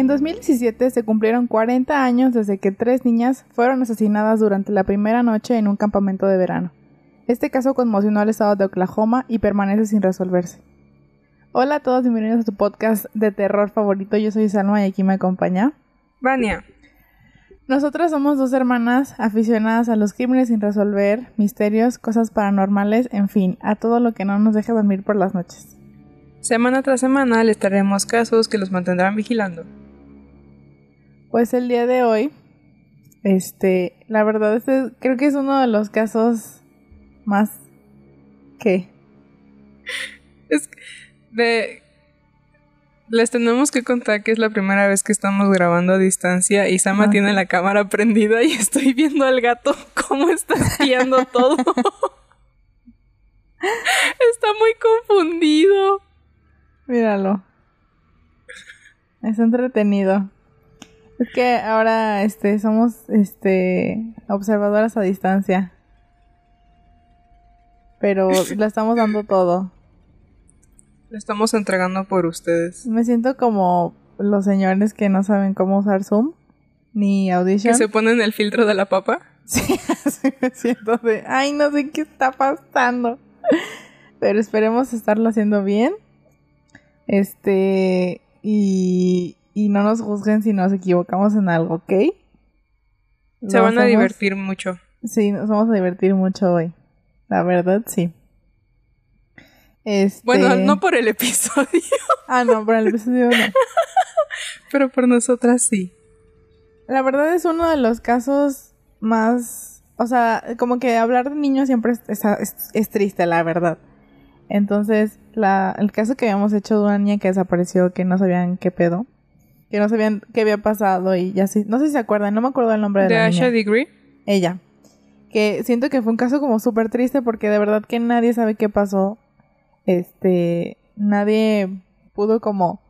En 2017 se cumplieron 40 años desde que tres niñas fueron asesinadas durante la primera noche en un campamento de verano. Este caso conmocionó al estado de Oklahoma y permanece sin resolverse. Hola a todos, bienvenidos a tu podcast de terror favorito. Yo soy Salma y aquí me acompaña Vania. Nosotras somos dos hermanas aficionadas a los crímenes sin resolver, misterios, cosas paranormales, en fin, a todo lo que no nos deja dormir por las noches. Semana tras semana les traeremos casos que los mantendrán vigilando. Pues el día de hoy, este, la verdad este, creo que es uno de los casos más ¿qué? Es de les tenemos que contar que es la primera vez que estamos grabando a distancia y Sama Ah, tiene la cámara prendida y estoy viendo al gato cómo está espiando todo. está muy confundido. Míralo. Es entretenido. Es que ahora este somos este observadoras a distancia. Pero le estamos dando todo. Le estamos entregando por ustedes. Me siento como los señores que no saben cómo usar Zoom ni Que Audition. se ponen el filtro de la papa. Sí, así me siento de, ay, no sé qué está pasando. Pero esperemos estarlo haciendo bien. Este, y, y no nos juzguen si nos equivocamos en algo, ¿ok? Se van a divertir mucho. Sí, nos vamos a divertir mucho hoy. La verdad, sí. Este... Bueno, no por el episodio, Ah, no, por el episodio no. pero por nosotras sí. La verdad es uno de los casos más, o sea, como que hablar de niños siempre es, es- es- es triste, la verdad. Entonces, la, el caso que habíamos hecho de una niña que desapareció, que no sabían qué pedo, que no sabían qué había pasado y ya sí, no sé si se acuerdan, no me acuerdo el nombre de, De la Asha niña. Degree. Ella. Que siento que fue un caso como súper triste porque de verdad que nadie sabe qué pasó. Este, nadie pudo como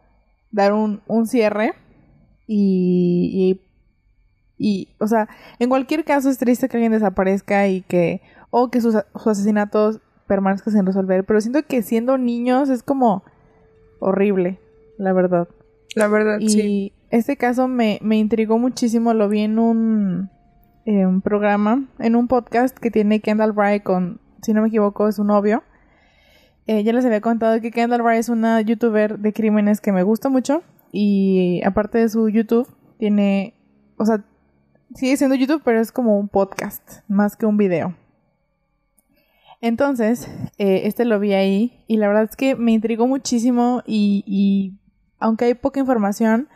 dar un, un cierre y, y, y, o sea, en cualquier caso es triste que alguien desaparezca y que, o que sus, sus asesinatos permanezcan sin resolver, pero siento que siendo niños es como horrible, la verdad. La verdad, Y sí. este caso me, me intrigó muchísimo, lo vi en un, en un programa, en un podcast que tiene Kendall Bry con, si no me equivoco, es su novio. Eh, ya les había contado que Kendall Bry es una youtuber de crímenes que me gusta mucho y aparte de su YouTube tiene, o sea, sigue siendo YouTube, pero es como un podcast, más que un video. Entonces, eh, este lo vi ahí y la verdad es que me intrigó muchísimo y, y aunque hay poca información,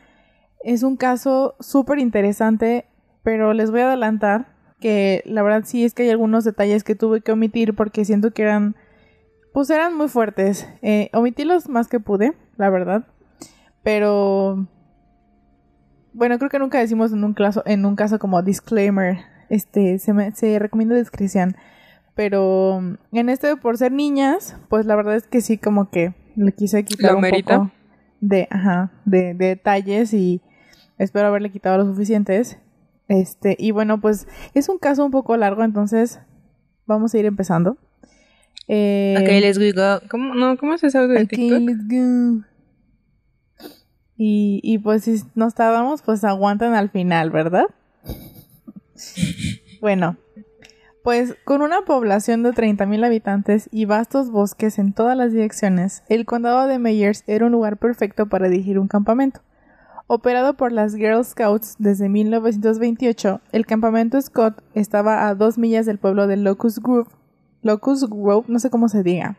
es un caso súper interesante, pero les voy a adelantar que la verdad sí es que hay algunos detalles que tuve que omitir porque siento que eran, pues eran muy fuertes. Eh, omití los más que pude, la verdad, pero bueno, creo que nunca decimos en un caso, en un caso como disclaimer, este, se, me- se recomienda discreción. Pero en este, por ser niñas, pues la verdad es que sí, como que le quise quitar ¿Lo un merita? poco de, ajá, de, de detalles y espero haberle quitado los suficientes. Este, y bueno, pues es un caso un poco largo, entonces vamos a ir empezando. Eh, Ok, let's go. ¿Cómo, no, ¿cómo es ese audio de let's go. Y, y pues si nos tardamos, pues aguantan al final, ¿verdad? Bueno, pues con una población de 30.000 habitantes y vastos bosques en todas las direcciones, el condado de Meyers era un lugar perfecto para dirigir un campamento. Operado por las Girl Scouts desde 1928, el campamento Scott estaba a dos millas del pueblo de Locust Grove. Locust Grove, no sé cómo se diga.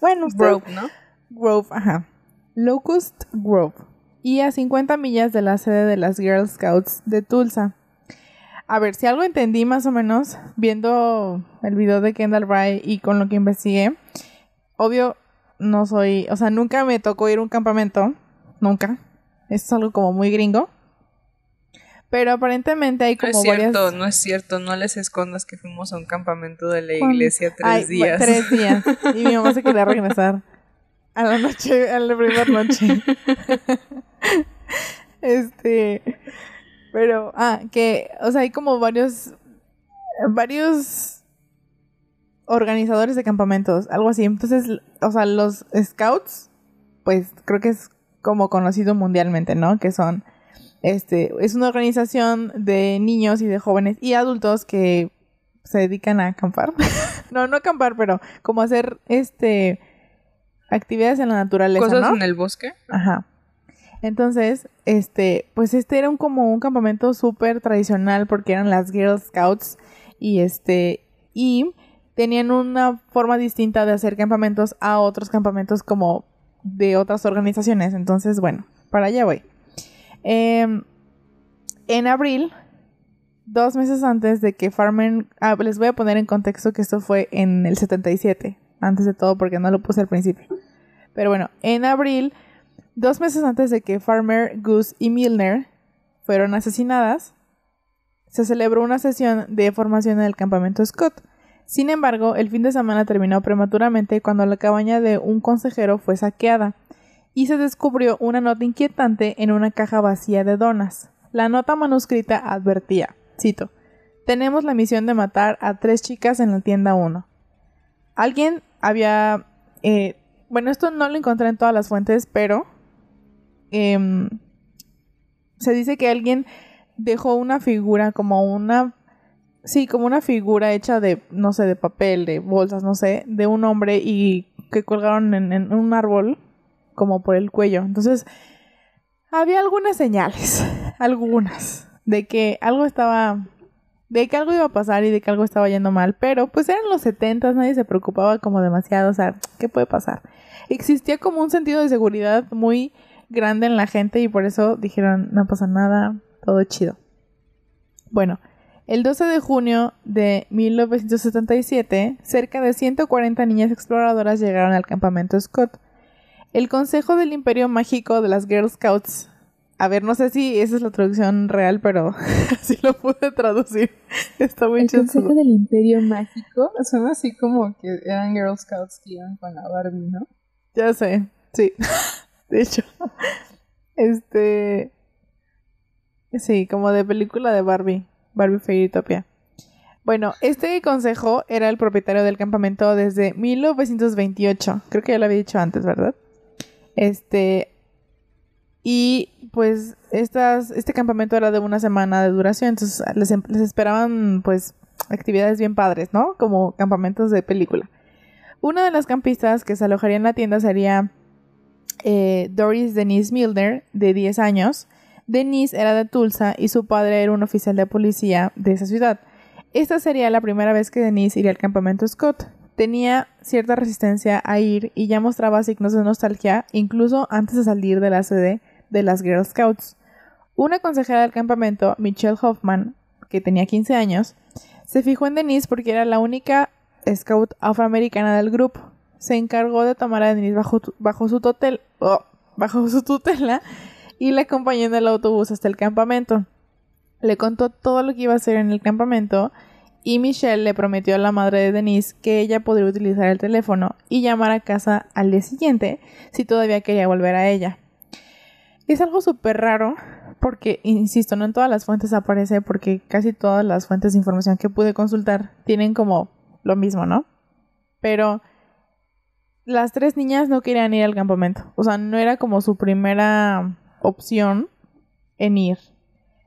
Bueno, ustedes- Broke, ¿no? Grove, ajá. Locust Grove. Y a 50 millas de la sede de las Girl Scouts de Tulsa. A ver, si algo entendí más o menos viendo el video de Kendall Bry y con lo que investigué, obvio no soy, o sea, nunca me tocó ir a un campamento, nunca. Esto es algo como muy gringo. Pero aparentemente hay No como es cierto, varias... no es cierto. No les escondas que fuimos a un campamento de la ¿Cuándo? iglesia tres Ay, días. Tres días. Y mi mamá se quería regresar a la noche, a la primera noche. este, pero, ah, que, o sea, hay como varios, varios organizadores de campamentos, algo así. Entonces, o sea, los scouts, pues creo que es como conocido mundialmente, ¿no? Que son Este, es una organización de niños y de jóvenes y adultos que se dedican a acampar. no, no acampar, pero como hacer este actividades en la naturaleza, Cosas en el bosque. Ajá. Entonces, este, pues este era un como un campamento súper tradicional porque eran las Girl Scouts y este y tenían una forma distinta de hacer campamentos a otros campamentos como de otras organizaciones. Entonces, bueno, para allá voy. Em, en abril, dos meses antes de que Farmer... Ah, les voy a poner en contexto que esto fue en el 77, antes de todo porque no lo puse al principio. Pero bueno, en abril, dos meses antes de que Farmer, Goose y Milner fueron asesinadas, se celebró una sesión de formación en el campamento Scott. Sin embargo, el fin de semana terminó prematuramente cuando la cabaña de un consejero fue saqueada y se descubrió una nota inquietante en una caja vacía de donas. La nota manuscrita advertía, cito, tenemos la misión de matar a tres chicas en la tienda 1. Alguien había... Eh, bueno, esto no lo encontré en todas las fuentes, pero... Em, se dice que alguien dejó una figura como una Sí, como una figura hecha de, no sé, de papel, de bolsas, no sé, de un hombre y que colgaron en, un árbol como por el cuello. Entonces, había algunas señales, algunas, de que algo estaba, de que algo iba a pasar y de que algo estaba yendo mal, pero pues eran los setentas, nadie se preocupaba como demasiado, o sea, ¿qué puede pasar? Existía como un sentido de seguridad muy grande en la gente y por eso dijeron, no pasa nada, todo chido. Bueno, el 12 de junio de 1977, cerca de 140 niñas exploradoras llegaron al campamento Scott. El Consejo del Imperio Mágico de las Girl Scouts. A ver, no sé si esa es la traducción real, pero así lo pude traducir. Está muy El Consejo del Imperio Mágico suena así como que eran Girl Scouts que iban con la Barbie, ¿no? Ya sé, sí. De hecho, este. Sí, como de película de Barbie. Barbie Fairytopia. Bueno, este consejo era el propietario del campamento desde 1928. Creo que ya lo había dicho antes, ¿verdad? Este. Y pues estas, este campamento era de una semana de duración, entonces les, em, esperaban pues actividades bien padres, ¿no? Como campamentos de película. Una de las campistas que se alojaría en la tienda sería eh, Doris Denise Milner, de 10 años, Denise era de Tulsa y su padre era un oficial de policía de esa ciudad. Esta sería la primera vez que Denise iría al campamento Scott. Tenía cierta resistencia a ir y ya mostraba signos de nostalgia incluso antes de salir de la sede de las Girl Scouts. Una consejera del campamento, Michelle Hoffman, que tenía 15 años, se fijó en Denise porque era la única scout afroamericana del grupo. Se encargó de tomar a Denise bajo, su, oh, bajo su tutela y le acompañó en el autobús hasta el campamento. Le contó todo lo que iba a hacer en el campamento y Michelle le prometió a la madre de Denise que ella podría utilizar el teléfono y llamar a casa al día siguiente si todavía quería volver a ella. Es algo súper raro porque, insisto, no en todas las fuentes aparece porque casi todas las fuentes de información que pude consultar tienen como lo mismo, ¿no? Pero las tres niñas no querían ir al campamento. O sea, no era como su primera opción en ir.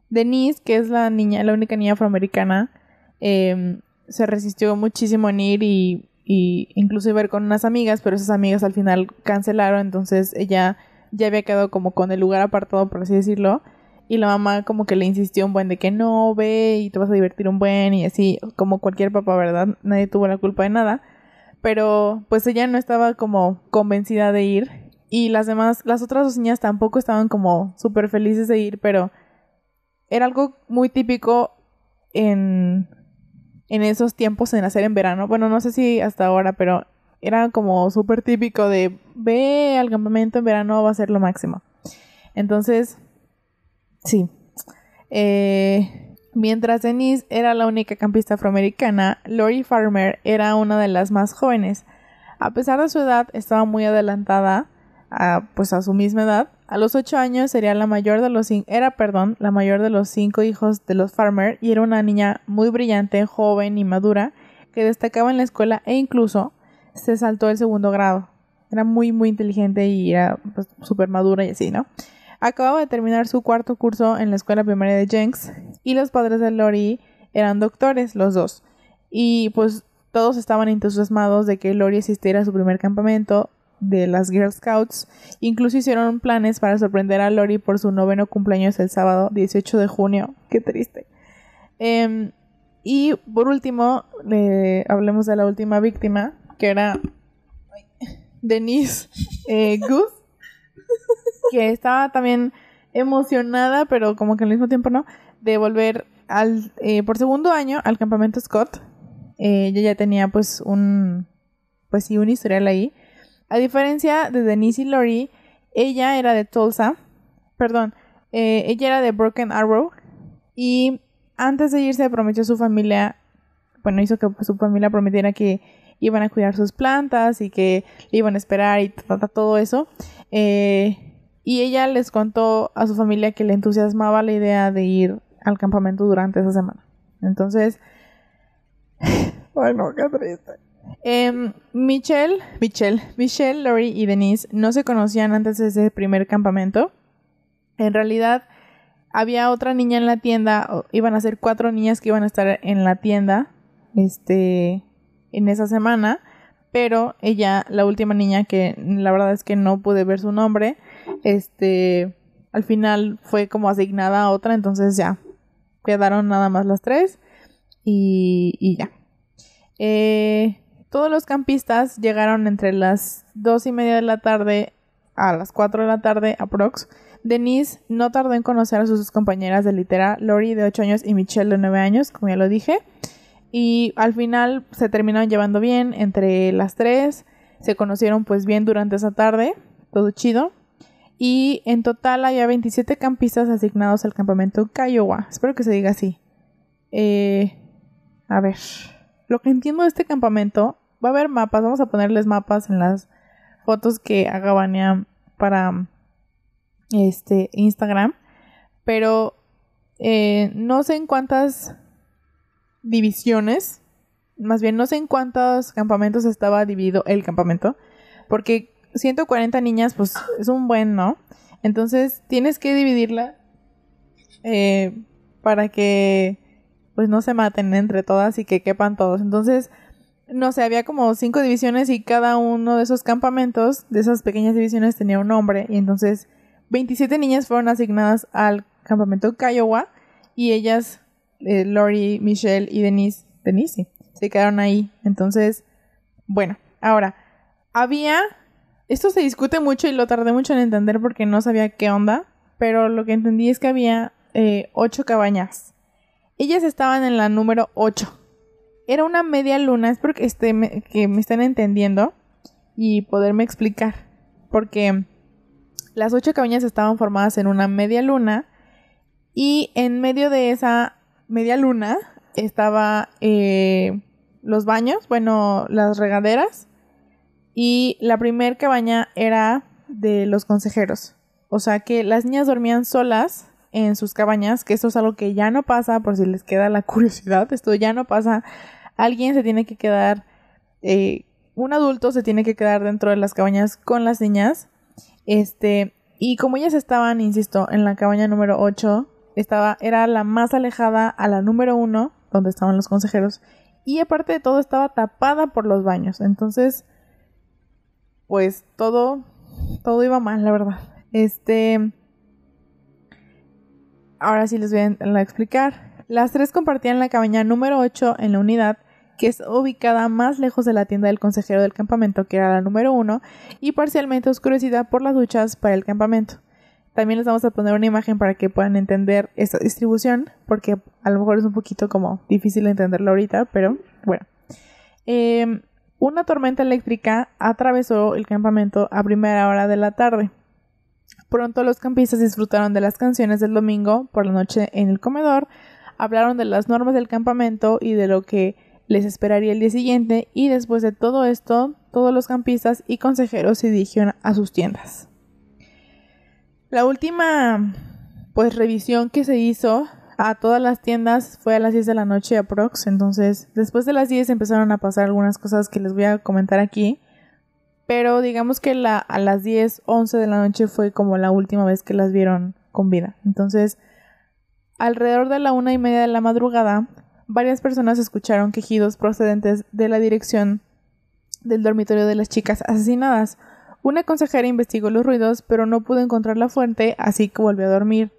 Denise, que es la niña, la única niña afroamericana, em, se resistió muchísimo en ir y, y incluso ir con unas amigas, pero esas amigas al final cancelaron, entonces ella ya había quedado como con el lugar apartado, por así decirlo. Y la mamá como que le insistió un buen de que no, ve y te vas a divertir un buen y así, como cualquier papá, ¿verdad? Nadie tuvo la culpa de nada. Pero pues ella no estaba como convencida de ir y las demás, las otras dos niñas tampoco estaban como súper felices de ir, pero era algo muy típico en, en esos tiempos en hacer en verano. Bueno, no sé si hasta ahora, pero era como súper típico de ve al campamento en verano va a ser lo máximo. Entonces, sí. Eh, mientras Denise era la única campista afroamericana, Lori Farmer era una de las más jóvenes. A pesar de su edad, estaba muy adelantada a, pues a su misma edad. A los ocho años sería la mayor de los era, perdón, la mayor de los cinco hijos de los Farmer y era una niña muy brillante, joven y madura que destacaba en la escuela e incluso se saltó el segundo grado. Era muy muy inteligente y era pues, súper madura y así, ¿no? Acababa de terminar su cuarto curso en la escuela primaria de Jenks y los padres de Lori eran doctores, los dos. Y pues todos estaban entusiasmados de que Lori asistiera a su primer campamento de las Girl Scouts. Incluso hicieron planes para sorprender a Lori por su noveno cumpleaños el sábado 18 de junio. Qué triste. Em, y por último, le hablemos de la última víctima, que era Denise eh, Goose, que estaba también emocionada, pero como que al mismo tiempo no, de volver al, eh, por segundo año al campamento Scott. Eh, ella ya tenía pues un, pues sí, un historial ahí. A diferencia de Denise y Lori, ella era de Tulsa, perdón, eh, ella era de Broken Arrow y antes de irse prometió a su familia, bueno, hizo que su familia prometiera que iban a cuidar sus plantas y que iban a esperar y todo eso. Eh, y ella les contó a su familia que le entusiasmaba la idea de ir al campamento durante esa semana. Entonces, ay no, qué triste. Em, Michelle, Michelle, Michelle, Lori y Denise no se conocían antes de ese primer campamento. En realidad, había otra niña en la tienda, iban a ser cuatro niñas que iban a estar en la tienda, este, en esa semana, pero ella, la última niña que la verdad es que no pude ver su nombre, este, al final fue como asignada a otra, entonces ya, quedaron nada más las tres y, y ya. Eh, todos los campistas llegaron entre las dos y media de la tarde a las 4 de la tarde aprox. Denise no tardó en conocer a sus compañeras de litera, Lori de 8 años y Michelle de 9 años, como ya lo dije. Y al final se terminaron llevando bien entre las tres. Se conocieron pues bien durante esa tarde. Todo chido. Y en total había 27 campistas asignados al campamento Kiowa. Espero que se diga así. Eh, a ver. Lo que entiendo de este campamento va a haber mapas, vamos a ponerles mapas en las fotos que haga Vania para este Instagram, pero eh, no sé en cuántas divisiones, más bien no sé en cuántos campamentos estaba dividido el campamento, porque 140 niñas pues es un buen, ¿no? Entonces tienes que dividirla eh, para que pues no se maten entre todas y que quepan todos. Entonces no sé, había como cinco divisiones y cada uno de esos campamentos, de esas pequeñas divisiones, tenía un nombre. Y entonces 27 niñas fueron asignadas al campamento Kiowa y ellas, eh, Lori, Michelle y Denise, Denise, se quedaron ahí. Entonces, bueno, ahora, había, esto se discute mucho y lo tardé mucho en entender porque no sabía qué onda, pero lo que entendí es que había eh, ocho cabañas. Ellas estaban en la número 8 era una media luna, espero que, me, que me estén entendiendo y poderme explicar. Porque las ocho cabañas estaban formadas en una media luna y en medio de esa media luna estaba eh, los baños, bueno, las regaderas y la primer cabaña era de los consejeros. O sea que las niñas dormían solas en sus cabañas, que esto es algo que ya no pasa, por si les queda la curiosidad, esto ya no pasa alguien se tiene que quedar, eh, un adulto se tiene que quedar dentro de las cabañas con las niñas. Este, y como ellas estaban, insisto, en la cabaña número 8, estaba, era la más alejada a la número 1, donde estaban los consejeros. Y aparte de todo, estaba tapada por los baños. Entonces, pues todo, todo iba mal, la verdad. Este, ahora sí les voy a explicar. Las tres compartían la cabaña número 8 en la unidad que es ubicada más lejos de la tienda del consejero del campamento, que era la número uno, y parcialmente oscurecida por las duchas para el campamento. También les vamos a poner una imagen para que puedan entender esta distribución, porque a lo mejor es un poquito como difícil entenderlo ahorita, pero bueno. Em, una tormenta eléctrica atravesó el campamento a primera hora de la tarde. Pronto los campistas disfrutaron de las canciones del domingo por la noche en el comedor, hablaron de las normas del campamento y de lo que les esperaría el día siguiente y después de todo esto, todos los campistas y consejeros se dirigieron a sus tiendas. La última pues revisión que se hizo a todas las tiendas fue a las 10 de la noche aprox, entonces después de las 10 empezaron a pasar algunas cosas que les voy a comentar aquí. Pero digamos que la, a las 10, 11 de la noche fue como la última vez que las vieron con vida. Entonces, alrededor de la una y media de la madrugada, varias personas escucharon quejidos procedentes de la dirección del dormitorio de las chicas asesinadas. Una consejera investigó los ruidos, pero no pudo encontrar la fuente, así que volvió a dormir.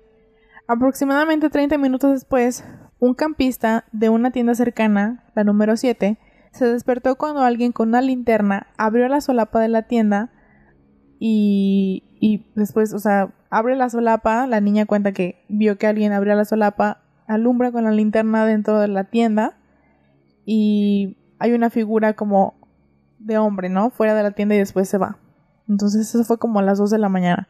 Aproximadamente 30 minutos después, un campista de una tienda cercana, la número 7, se despertó cuando alguien con una linterna abrió la solapa de la tienda y, y después, o sea, abre la solapa, la niña cuenta que vio que alguien abrió la solapa, alumbra con la linterna dentro de la tienda y hay una figura como de hombre, ¿no? Fuera de la tienda y después se va. Entonces eso fue como a las 2 de la mañana.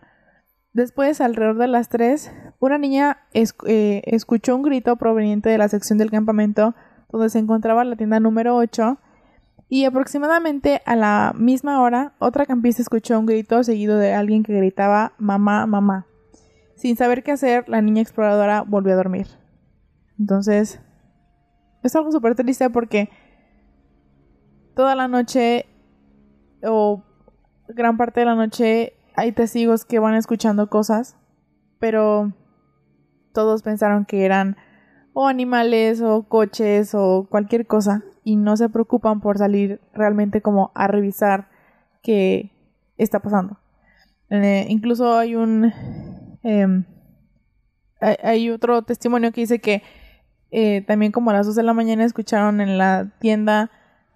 Después, alrededor de las 3, una niña eh, escuchó un grito proveniente de la sección del campamento donde se encontraba la tienda número 8 y aproximadamente a la misma hora otra campista escuchó un grito seguido de alguien que gritaba mamá, mamá. Sin saber qué hacer, la niña exploradora volvió a dormir. Entonces, es algo súper triste porque toda la noche o gran parte de la noche hay testigos que van escuchando cosas, pero todos pensaron que eran o animales o coches o cualquier cosa y no se preocupan por salir realmente como a revisar qué está pasando. Eh, incluso hay un em, hay, otro testimonio que dice que eh, también como a las 2 de la mañana escucharon en la tienda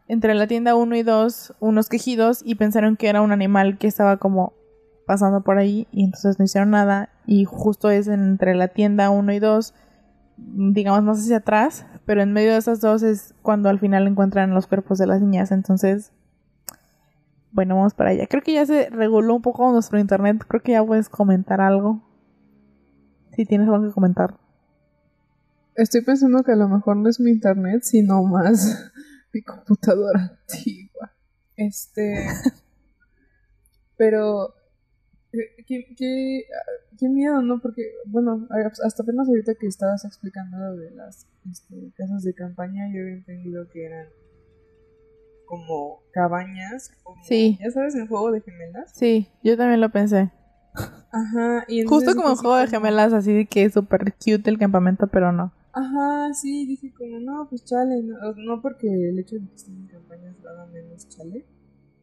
entre la tienda 1 y 2 unos quejidos y pensaron que era un animal que estaba como pasando por ahí y entonces no hicieron nada y justo es entre la tienda 1 y 2 digamos más hacia atrás pero en medio de esas dos es cuando al final encuentran los cuerpos de las niñas entonces bueno vamos para allá creo que ya se reguló un poco nuestro internet creo que ya puedes comentar algo si tienes algo que comentar estoy pensando que a lo mejor no es mi internet sino más mi computadora antigua. Este. pero. ¿Qué, qué, miedo, ¿no? Porque, bueno, hasta apenas ahorita que estabas explicando lo de las este, casas de campaña, yo había entendido que eran como cabañas. sí. ¿Ya sabes, en juego de gemelas? Sí, yo también lo pensé. Ajá, y Justo como en juego de gemelas, así de que es súper cute el campamento, pero no. Ajá, sí, dije como, no, pues chale, no, porque el hecho de que estén en campañas haga menos chale,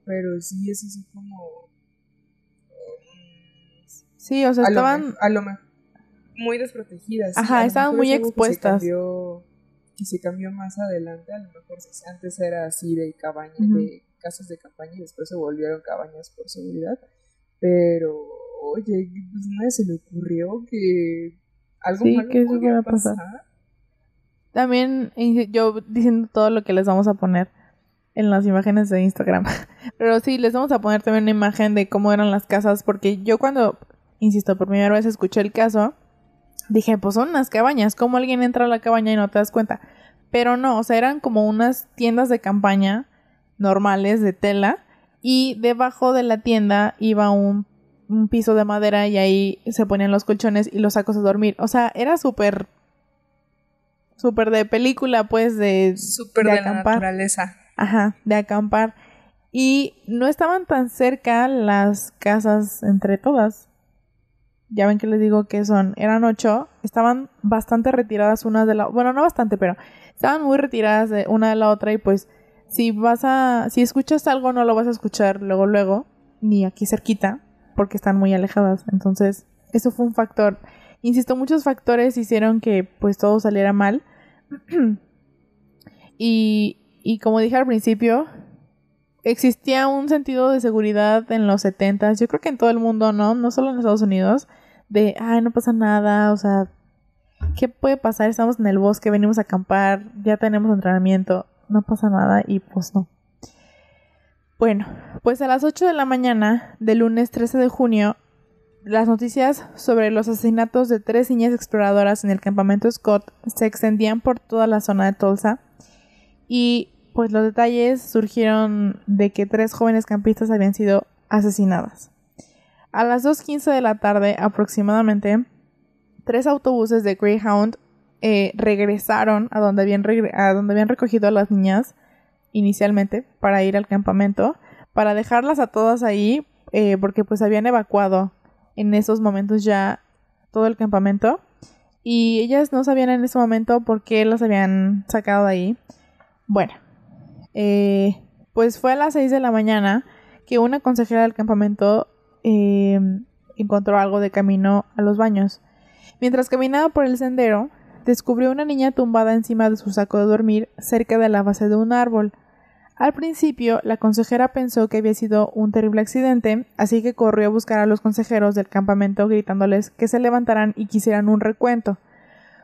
pero sí es así como... sí, o sea, estaban... a lo mejor muy desprotegidas. Ajá, estaban muy expuestas. Que se, cambió, se cambió más adelante, a lo mejor antes era así de cabañas, de casas de campaña y después se volvieron cabañas por seguridad, pero oye, pues nadie se le ocurrió que algo sí, que eso a pasar. También yo diciendo todo lo que les vamos a poner en las imágenes de Instagram. Pero sí, les vamos a poner también una imagen de cómo eran las casas, porque yo cuando, insisto, por primera vez escuché el caso, dije, pues son unas cabañas, ¿cómo alguien entra a la cabaña y no te das cuenta? Pero no, o sea, eran como unas tiendas de campaña normales de tela y debajo de la tienda iba un, un piso de madera y ahí se ponían los colchones y los sacos a dormir. O sea, era súper súper de película, pues, de, súper de, la naturaleza. Ajá, de acampar. Y no estaban tan cerca las casas entre todas. Ya ven que les digo que son, eran ocho, estaban bastante retiradas una de la, bueno, no bastante, pero estaban muy retiradas una de la otra y pues si vas a, si escuchas algo no lo vas a escuchar luego, luego, ni aquí cerquita, porque están muy alejadas. Entonces, eso fue un factor. Insisto, muchos factores hicieron que pues todo saliera mal. y, y como dije al principio, existía un sentido de seguridad en los 70 yo creo que en todo el mundo, ¿no? No solo en Estados Unidos, de, ay, no pasa nada, o sea, ¿qué puede pasar? Estamos en el bosque, venimos a acampar, ya tenemos entrenamiento, no pasa nada y pues no. Bueno, pues a las 8 de la mañana del lunes 13 de junio, las noticias sobre los asesinatos de tres niñas exploradoras en el campamento Scott se extendían por toda la zona de Tulsa y pues los detalles surgieron de que tres jóvenes campistas habían sido asesinadas. A las 2.15 de la tarde aproximadamente, tres autobuses de Greyhound eh, regresaron a donde, habían a donde habían recogido a las niñas inicialmente para ir al campamento para dejarlas a todas ahí, eh, porque pues habían evacuado en esos momentos ya todo el campamento. Y ellas no sabían en ese momento por qué las habían sacado de ahí. Bueno, eh, pues fue a las 6 de la mañana que una consejera del campamento eh, encontró algo de camino a los baños. Mientras caminaba por el sendero, descubrió una niña tumbada encima de su saco de dormir cerca de la base de un árbol. Al principio, la consejera pensó que había sido un terrible accidente, así que corrió a buscar a los consejeros del campamento gritándoles que se levantaran y quisieran un recuento.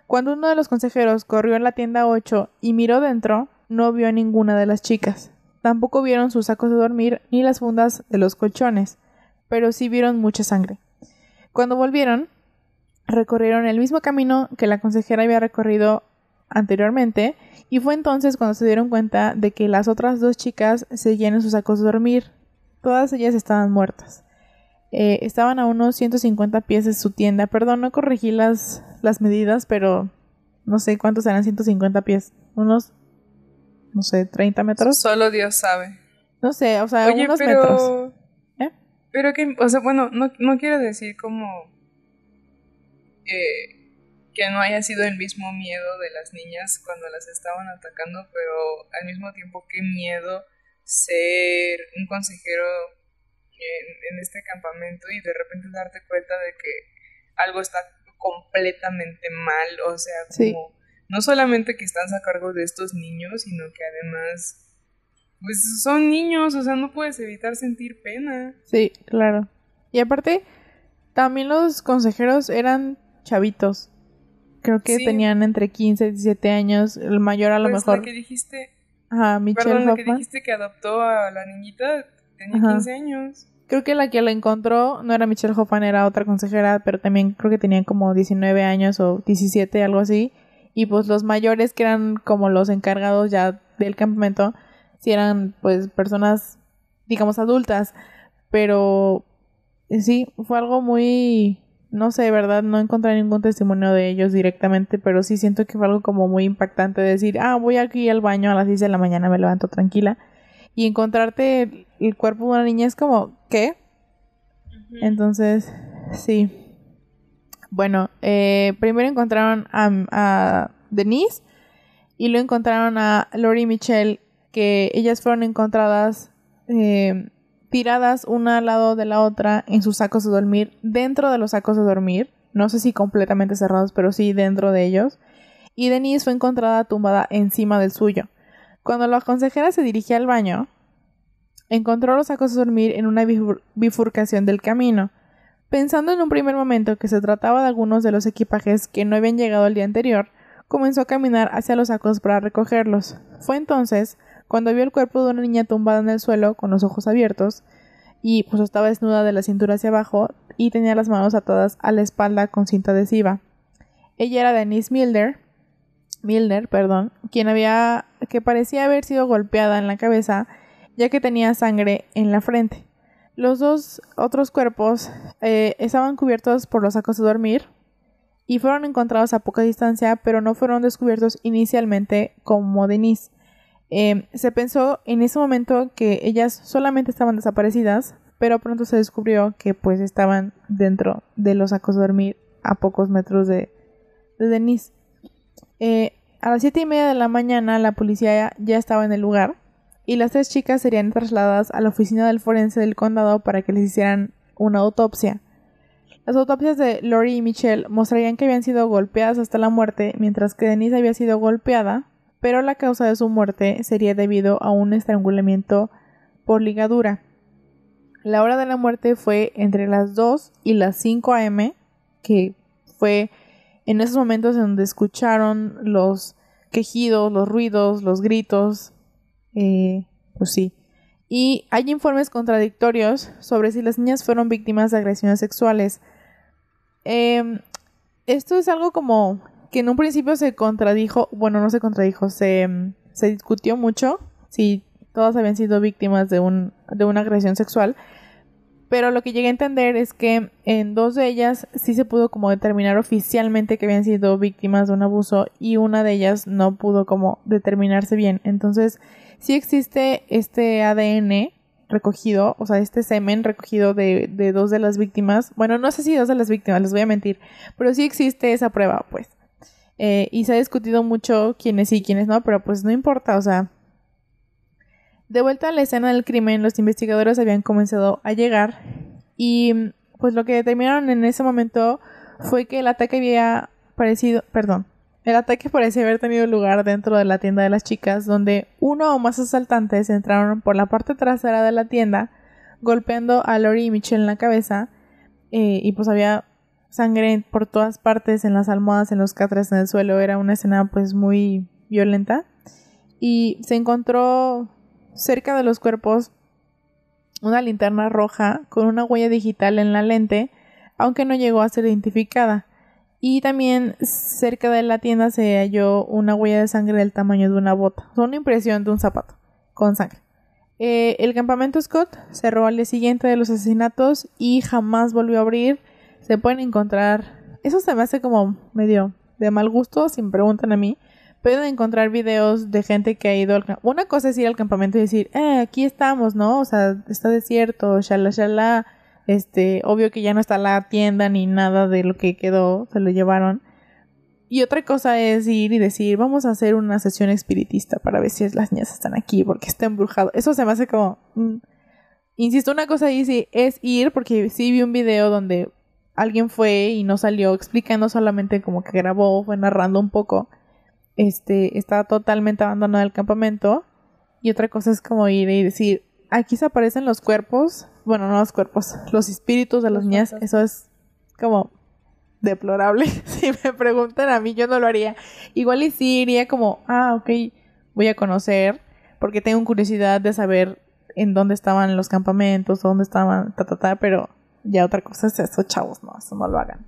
Cuando uno de los consejeros corrió a la tienda 8 y miró dentro, no vio a ninguna de las chicas. Tampoco vieron sus sacos de dormir ni las fundas de los colchones, pero sí vieron mucha sangre. Cuando volvieron, recorrieron el mismo camino que la consejera había recorrido anteriormente y fue entonces cuando se dieron cuenta de que las otras dos chicas seguían en sus sacos de dormir. Todas ellas estaban muertas. Eh, estaban a unos 150 pies de su tienda. Perdón, no corregí las, las medidas, pero no sé cuántos eran 150 pies. Unos, no sé, 30 metros. Solo Dios sabe. No sé, o sea, unos pero... metros. ¿Eh? Pero que, o sea, bueno, no, no quiero decir como que no haya sido el mismo miedo de las niñas cuando las estaban atacando, pero al mismo tiempo qué miedo ser un consejero en, este campamento y de repente darte cuenta de que algo está completamente mal, o sea, como no solamente que estás a cargo de estos niños, sino que además pues son niños, o sea, no puedes evitar sentir pena. Sí, claro. Y aparte, también los consejeros eran chavitos. Creo que tenían entre 15 y 17 años. El mayor a lo pues mejor. La que dijiste. Ajá, Michelle Perdón, la que dijiste que adoptó a la niñita tenía 15 años. Creo que la que la encontró no era Michelle Hoffman, era otra consejera, pero también creo que tenían como 19 años o 17, algo así. Y pues los mayores, que eran como los encargados ya del campamento, sí eran pues personas, digamos, adultas. Pero sí, fue algo muy no sé, ¿verdad? No encontré ningún testimonio de ellos directamente, pero sí siento que fue algo como muy impactante decir, ah, voy aquí al baño a las 10 de la mañana, me levanto tranquila. Y encontrarte el, cuerpo de una niña es como, ¿qué? Entonces, sí. Bueno, eh, primero encontraron a, Denise y luego encontraron a Lori y Michelle, que ellas fueron encontradas eh, tiradas una al lado de la otra en sus sacos de dormir, dentro de los sacos de dormir, no sé si completamente cerrados, pero sí dentro de ellos, y Denise fue encontrada tumbada encima del suyo. Cuando la consejera se dirigía al baño, encontró los sacos de dormir en una bifurcación del camino. Pensando en un primer momento que se trataba de algunos de los equipajes que no habían llegado el día anterior, comenzó a caminar hacia los sacos para recogerlos. Fue entonces cuando vio el cuerpo de una niña tumbada en el suelo con los ojos abiertos y pues estaba desnuda de la cintura hacia abajo y tenía las manos atadas a la espalda con cinta adhesiva. Ella era Denise Milner, Milner, perdón, quien había que parecía haber sido golpeada en la cabeza ya que tenía sangre en la frente. Los dos otros cuerpos eh, estaban cubiertos por los sacos de dormir y fueron encontrados a poca distancia, pero no fueron descubiertos inicialmente como Denise. Em, se pensó en ese momento que ellas solamente estaban desaparecidas, pero pronto se descubrió que pues estaban dentro de los sacos de dormir a pocos metros de, de Denise. Eh, a las siete y media de la mañana la policía ya estaba en el lugar y las tres chicas serían trasladadas a la oficina del forense del condado para que les hicieran una autopsia. Las autopsias de Lori y Michelle mostrarían que habían sido golpeadas hasta la muerte, mientras que Denise había sido golpeada, pero la causa de su muerte sería debido a un estrangulamiento por ligadura. La hora de la muerte fue entre las 2 y las 5 a.m., que fue en esos momentos en donde escucharon los quejidos, los ruidos, los gritos. Eh, pues sí. Y hay informes contradictorios sobre si las niñas fueron víctimas de agresiones sexuales. Em, esto es algo como que en un principio se contradijo, bueno, no se contradijo, se, se discutió mucho si todas habían sido víctimas de, un, de una agresión sexual, pero lo que llegué a entender es que en dos de ellas sí se pudo como determinar oficialmente que habían sido víctimas de un abuso y una de ellas no pudo como determinarse bien. Entonces, sí existe este ADN recogido, o sea, este semen recogido de, de dos de las víctimas. Bueno, no sé si dos de las víctimas, les voy a mentir, pero sí existe esa prueba, pues. Eh, y se ha discutido mucho quiénes sí y quiénes no, pero pues no importa, o sea. De vuelta a la escena del crimen, los investigadores habían comenzado a llegar y pues lo que determinaron en ese momento fue que el ataque había parecido, perdón, el ataque parecía haber tenido lugar dentro de la tienda de las chicas, donde uno o más asaltantes entraron por la parte trasera de la tienda, golpeando a Lori y Michelle en la cabeza, eh, y pues había sangre por todas partes, en las almohadas, en los catres, en el suelo. Era una escena pues muy violenta. Y se encontró cerca de los cuerpos una linterna roja con una huella digital en la lente, aunque no llegó a ser identificada. Y también cerca de la tienda se halló una huella de sangre del tamaño de una bota, una impresión de un zapato con sangre. Eh, el campamento Scott cerró al día siguiente de los asesinatos y jamás volvió a abrir. Se pueden encontrar, eso se me hace como medio de mal gusto, si me preguntan a mí. Pueden encontrar videos de gente que ha ido al Una cosa es ir al campamento y decir, eh, aquí estamos, ¿no? O sea, está desierto, shala, shala este, obvio que ya no está la tienda ni nada de lo que quedó, se lo llevaron. Y otra cosa es ir y decir, vamos a hacer una sesión espiritista para ver si las niñas están aquí porque está embrujado. Eso se me hace como... Mm. Insisto, una cosa ahí sí es ir porque sí vi un video donde alguien fue y no salió explicando solamente como que grabó, fue narrando un poco. Este, está totalmente abandonado el campamento. Y otra cosa es como ir y decir, aquí se aparecen los cuerpos, bueno, no los cuerpos, los espíritus de las niñas, eso es como deplorable. si me preguntan a mí, yo no lo haría. Igual y sí iría como, ah, ok, voy a conocer, porque tengo curiosidad de saber en dónde estaban los campamentos, dónde estaban, ta, ta, ta, pero ya otra cosa es eso, chavos, no, eso no lo hagan.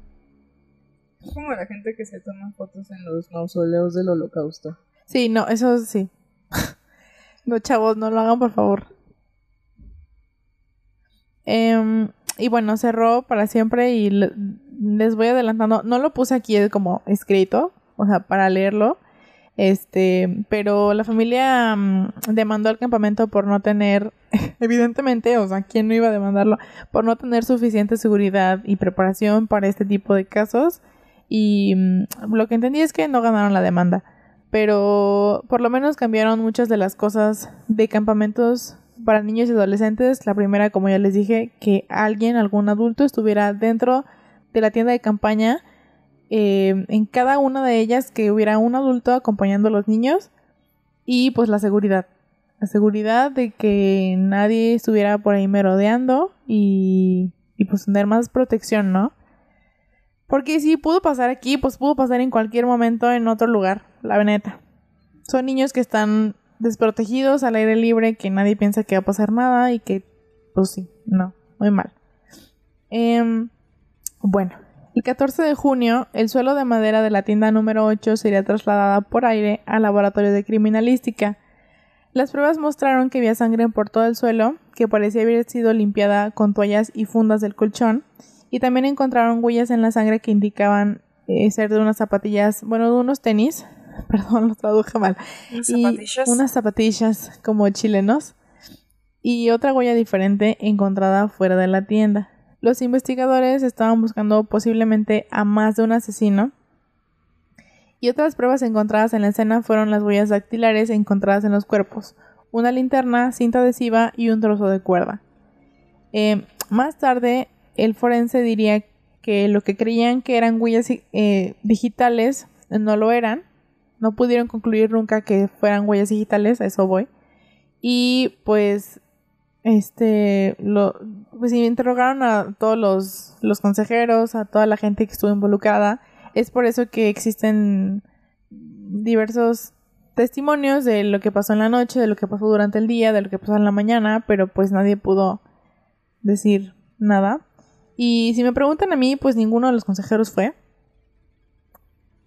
Es como la gente que se toma fotos en los mausoleos del holocausto. Sí, no, eso sí. no, chavos, no lo hagan, por favor. Em, y bueno, cerró para siempre y les voy adelantando. No lo puse aquí como escrito, o sea, para leerlo. Este, pero la familia mm, demandó al campamento por no tener, evidentemente, o sea, ¿quién no iba a demandarlo? Por no tener suficiente seguridad y preparación para este tipo de casos. Y mm, lo que entendí es que no ganaron la demanda. Pero por lo menos cambiaron muchas de las cosas de campamentos para niños y adolescentes. La primera, como ya les dije, que alguien, algún adulto, estuviera dentro de la tienda de campaña. Eh, en cada una de ellas que hubiera un adulto acompañando a los niños. Y pues la seguridad. La seguridad de que nadie estuviera por ahí merodeando y, y pues tener más protección, ¿no? Porque si pudo pasar aquí, pues pudo pasar en cualquier momento en otro lugar, la neta. Son niños que están desprotegidos al aire libre, que nadie piensa que va a pasar nada y que, pues sí, no, muy mal. Em, bueno, el 14 de junio, el suelo de madera de la tienda número 8 sería trasladada por aire al laboratorio de criminalística. Las pruebas mostraron que había sangre por todo el suelo, que parecía haber sido limpiada con toallas y fundas del colchón, y también encontraron huellas en la sangre que indicaban eh, ser de unas zapatillas, bueno, de unos tenis, perdón, lo traduje mal. zapatillas? unas zapatillas como chilenos. Y otra huella diferente encontrada fuera de la tienda. Los investigadores estaban buscando posiblemente a más de un asesino. Y otras pruebas encontradas en la escena fueron las huellas dactilares encontradas en los cuerpos, una linterna, cinta adhesiva y un trozo de cuerda. Eh, más tarde, el forense diría que lo que creían que eran huellas eh, digitales no lo eran, no pudieron concluir nunca que fueran huellas digitales, a eso voy. Y pues, este, lo, pues interrogaron a todos los, los consejeros, a toda la gente que estuvo involucrada. Es por eso que existen diversos testimonios de lo que pasó en la noche, de lo que pasó durante el día, de lo que pasó en la mañana, pero pues nadie pudo decir nada. Y si me preguntan a mí, pues ninguno de los consejeros fue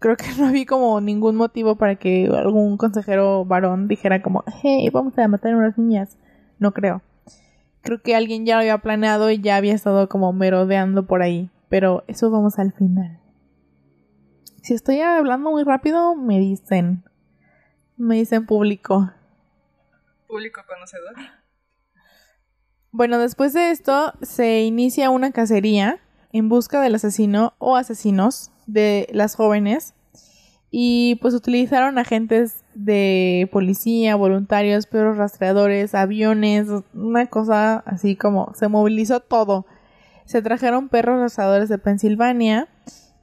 creo que no vi como ningún motivo para que algún consejero varón dijera como, hey, vamos a matar a unas niñas. No creo. Creo que alguien ya lo había planeado y ya había estado como merodeando por ahí. Pero eso vamos al final. Si estoy hablando muy rápido, me dicen. Me dicen público. Público conocedor. Bueno, después de esto se inicia una cacería en busca del asesino o asesinos de las jóvenes y pues utilizaron agentes de policía, voluntarios, perros rastreadores, aviones, una cosa así como se movilizó todo. Se trajeron perros rastreadores de Pensilvania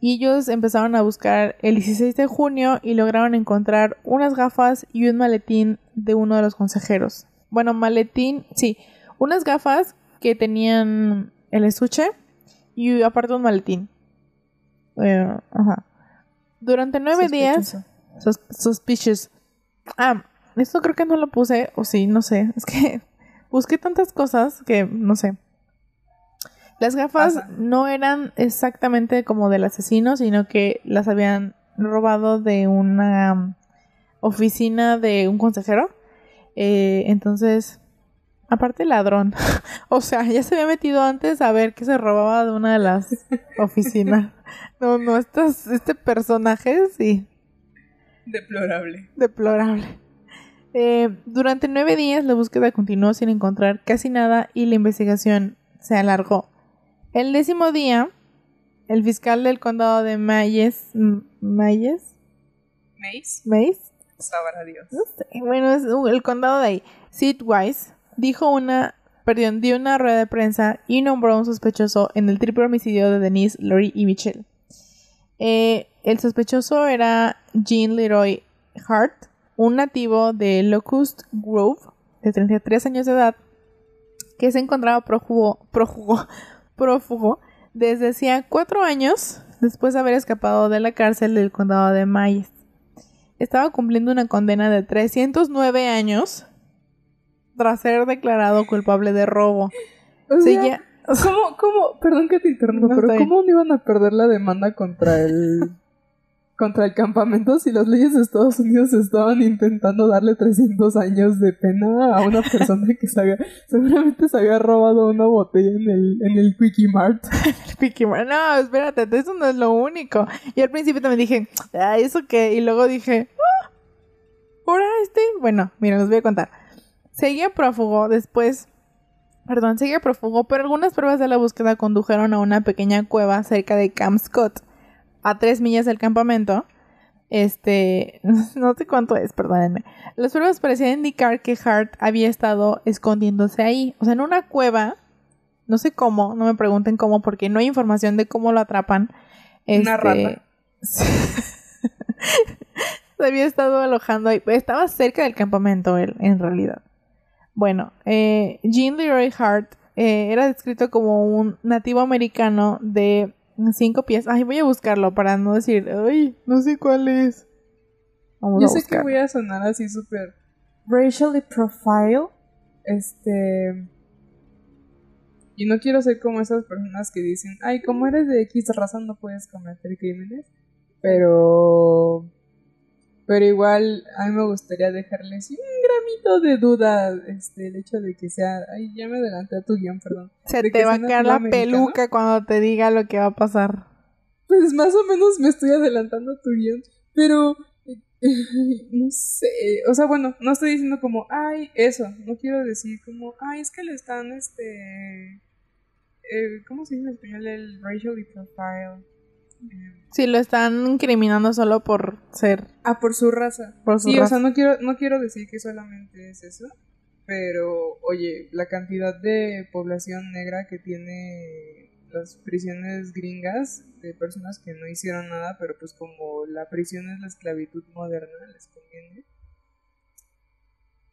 y ellos empezaron a buscar el 16 de junio y lograron encontrar unas gafas y un maletín de uno de los consejeros. Bueno, maletín, sí, unas gafas que tenían el estuche y aparte un maletín. Eh, ajá. Durante nueve días. suspicious. Ah, esto creo que no lo puse, o sí, no sé. Es que busqué tantas cosas que no sé. Las gafas no eran exactamente como del asesino, sino que las habían robado de una oficina de un consejero. Eh, entonces, aparte ladrón. o sea, ya se había metido antes a ver que se robaba de una de las oficinas. no, no, este personaje sí. Deplorable. Deplorable. Eh, durante nueve días la búsqueda continuó sin encontrar casi nada y la investigación se alargó. El décimo día, el fiscal del condado de Mayes, Mayes, Mays, Mays, sabrá Dios. Bueno, es el condado de ahí, Sid Wise, dijo una, perdón, dio una rueda de prensa y nombró a un sospechoso en el triple homicidio de Denise, Lori y Michelle. Eh, el sospechoso era Jean Leroy Hart, un nativo de Locust Grove, de 33 años de edad, que se encontraba prófugo, prófugo, prófugo desde hacía cuatro años después de haber escapado de la cárcel del condado de Mayes. Estaba cumpliendo una condena de 309 años tras ser declarado culpable de robo. ¿cómo, cómo, perdón que te interrumpa, pero ¿cómo no iban a perder la demanda contra el contra el campamento si las leyes de Estados Unidos estaban intentando darle 300 años de pena a una persona que seguramente se había robado una botella en el, en el Quickie Mart. Quickie Mart. No, espérate, eso no es lo único. Y al principio también dije, ah, ¿eso qué? Y luego dije, ah, ahora este. Bueno, mira, les voy a contar. Seguía prófugo después. Perdón, seguía prófugo, pero algunas pruebas de la búsqueda condujeron a una pequeña cueva cerca de Camp Scott a tres millas del campamento. Este, no sé cuánto es, perdónenme. Las pruebas parecían indicar que Hart había estado escondiéndose ahí, o sea, en una cueva. No sé cómo, no me pregunten cómo, porque no hay información de cómo lo atrapan. una rata. Este, se había estado alojando ahí. Estaba cerca del campamento él, en realidad. Bueno, eh, Jean Leroy Hart eh, era descrito como un nativo americano de Cinco pies. Ay, voy a buscarlo para no decir, ay, no sé cuál es. Vamos Yo sé que voy a sonar así súper racially profile. Este. Y no quiero ser como esas personas que dicen, ay, como eres de X raza no puedes cometer crímenes. Pero pero igual a mí me gustaría dejarles un gramito de duda este, el hecho de que sea... Ay, ya me adelanté a tu guion, perdón. Se te va a caer la peluca cuando te diga lo que va a pasar. Pues más o menos me estoy adelantando a tu guion. Pero... no sé. O sea, bueno, no estoy diciendo como, ay, eso. No quiero decir como, ay, es que le están, este... Eh, ¿Cómo se dice en español? El racial profile Sí, lo están incriminando solo por ser. Ah, por su raza. sí, o sea, no quiero, no quiero decir que solamente es eso. Pero, oye, la cantidad de población negra que tiene las prisiones gringas de personas que no hicieron nada, pero pues como la prisión es la esclavitud moderna, les conviene.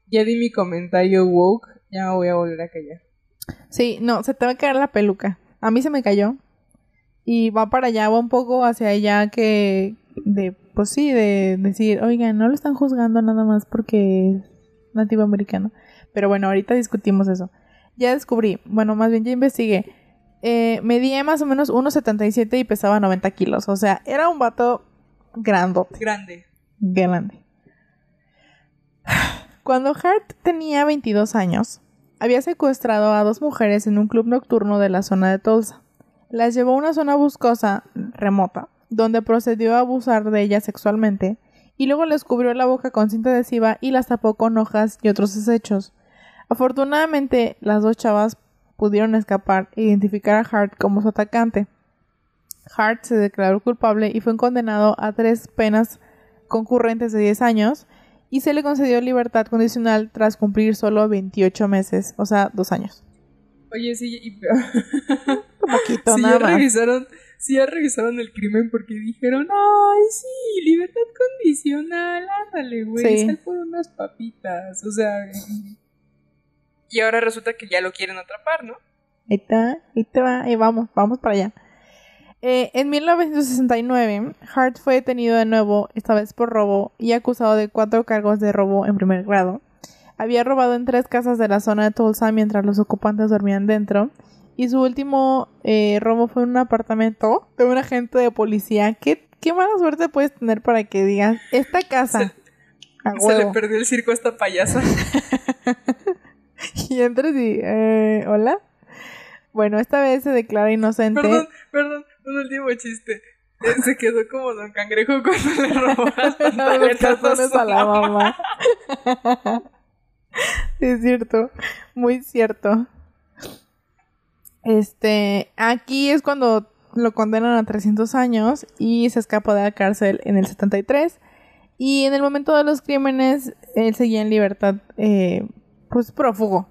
Ya di mi comentario woke, ya me voy a volver a callar. Sí, no, se te va a caer la peluca. A mí se me cayó y va para allá, va un poco hacia allá que de, pues sí, de decir, oigan, no lo están juzgando nada más porque es nativo americano. Pero bueno, ahorita discutimos eso. Ya descubrí, bueno, más bien ya investigué. Eh, medía más o menos 1,77 y pesaba 90 kilos. O sea, era un vato grandote. Grande. Grande. Cuando Hart tenía 22 años, había secuestrado a dos mujeres en un club nocturno de la zona de Tulsa. Las llevó a una zona boscosa, remota, donde procedió a abusar de ellas sexualmente, y luego les cubrió la boca con cinta adhesiva y las tapó con hojas y otros desechos. Afortunadamente, las dos chavas pudieron escapar e identificar a Hart como su atacante. Hart se declaró culpable y fue condenado a tres penas concurrentes de 10 años y se le concedió libertad condicional tras cumplir solo 28 meses, o sea, dos años. Oye, sí, y... Poquito, sí, nada ya revisaron, sí, ya revisaron el crimen porque dijeron, ay, sí, libertad condicional, ándale, güey, Sí. sal por unas papitas, o sea... Y ahora resulta que ya lo quieren atrapar, ¿no? Ahí está, ahí te va, ahí vamos, vamos para allá. Eh, en 1969, Hart fue detenido de nuevo, esta vez por robo, y acusado de cuatro cargos de robo en primer grado. Había robado en tres casas de la zona de Tulsa mientras los ocupantes dormían dentro. Y su último eh, robo fue en un apartamento de un agente de policía. ¿Qué, qué mala suerte puedes tener para que digas, esta casa, a Se le perdió el circo a esta payasa. Y entras y, eh, hola. Bueno, esta vez se declara inocente. Perdón, perdón, un último chiste. Eh, Se quedó como Don Cangrejo cuando le robó las los calzones a la mamá. Es cierto, muy cierto. Este, aquí es cuando lo condenan a 300 años y se escapa de la cárcel en el 73. Y en el momento de los crímenes, él seguía en libertad, eh, pues prófugo.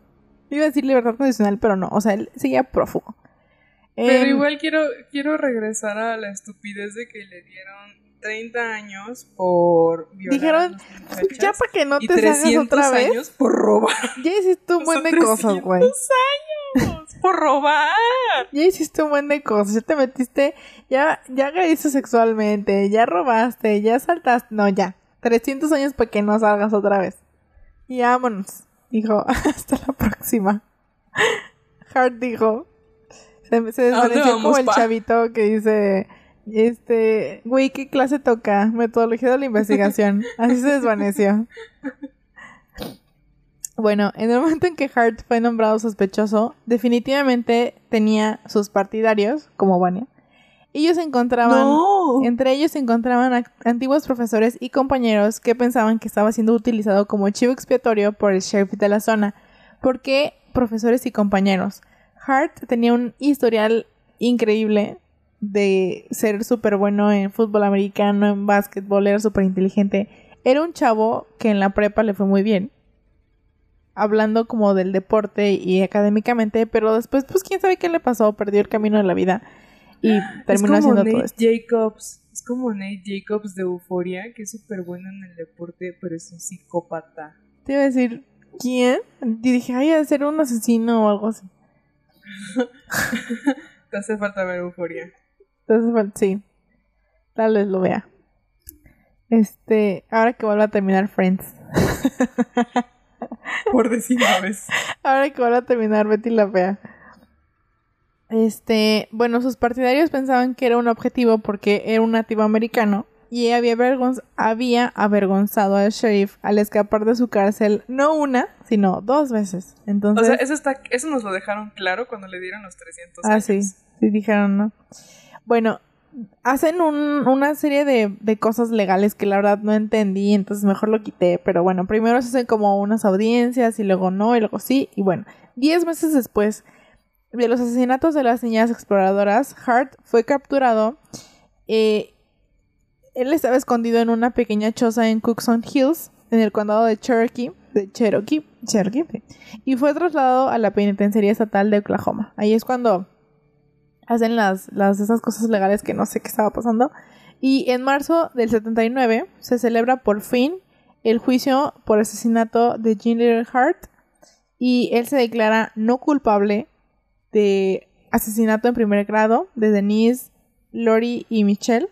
Iba a decir libertad condicional, pero no, o sea, él seguía prófugo. Pero Em, igual quiero, quiero regresar a la estupidez de que le dieron 30 años por violar Dijeron, a las muchachas ya para que no te salgas 300 otra vez, años por robar. ya hiciste un buen de cosas, 300 güey. años por robar. Ya hiciste un buen de cosas, ya te metiste, ya, ya agrediste sexualmente, ya robaste, ya saltaste, no, ya. 300 años para que no salgas otra vez. Y vámonos. Dijo, hasta la próxima. Hart dijo, se, se ¿A dónde desvaneció como el chavito que dice, este, güey, ¿qué clase toca? Metodología de la investigación. Así se desvaneció. Bueno, en el momento en que Hart fue nombrado sospechoso, definitivamente tenía sus partidarios, como Vania. Ellos encontraban, No. entre ellos se encontraban antiguos profesores y compañeros que pensaban que estaba siendo utilizado como chivo expiatorio por el sheriff de la zona. ¿Por qué profesores y compañeros? Hart tenía un historial increíble de ser súper bueno en fútbol americano, en básquetbol, era súper inteligente. Era un chavo que en la prepa le fue muy bien. Hablando como del deporte y académicamente, pero después, pues quién sabe qué le pasó, perdió el camino de la vida y terminó es como haciendo Nate todo esto. Jacobs. Es como Nate Jacobs de Euforia, que es súper bueno en el deporte, pero es un psicópata. Te iba a decir, ¿quién? Y dije, ay, a ser un asesino o algo así. Te hace falta ver Euforia. Entonces, bueno, sí. Tal vez lo vea. Este, ahora que vuelva a terminar Friends. Por décima vez. Ahora que vuelva a terminar Betty la Fea. Este, bueno, sus partidarios pensaban que era un objetivo porque era un nativo americano y había, avergonz- había avergonzado al sheriff al escapar de su cárcel no una, sino dos veces. O Entonces, sea, eso, está, eso nos lo dejaron claro cuando le dieron los 300 Ah, años. sí, sí dijeron, ¿no? Bueno, hacen un- una serie de, cosas legales que la verdad no entendí, entonces mejor lo quité, pero bueno, primero se hacen como unas audiencias y luego no, y luego sí, y bueno, diez meses después de los asesinatos de las niñas exploradoras, Hart fue capturado. eh, él estaba escondido en una pequeña choza en Cookson Hills, en el condado de Cherokee, de Cherokee, Cherokee, y fue trasladado a la penitenciaría estatal de Oklahoma. Ahí es cuando hacen las, las esas cosas legales que no sé qué estaba pasando. Y en marzo del 79 se celebra por fin el juicio por asesinato de Jean Little Hart y él se declara no culpable de asesinato en primer grado de Denise, Lori y Michelle.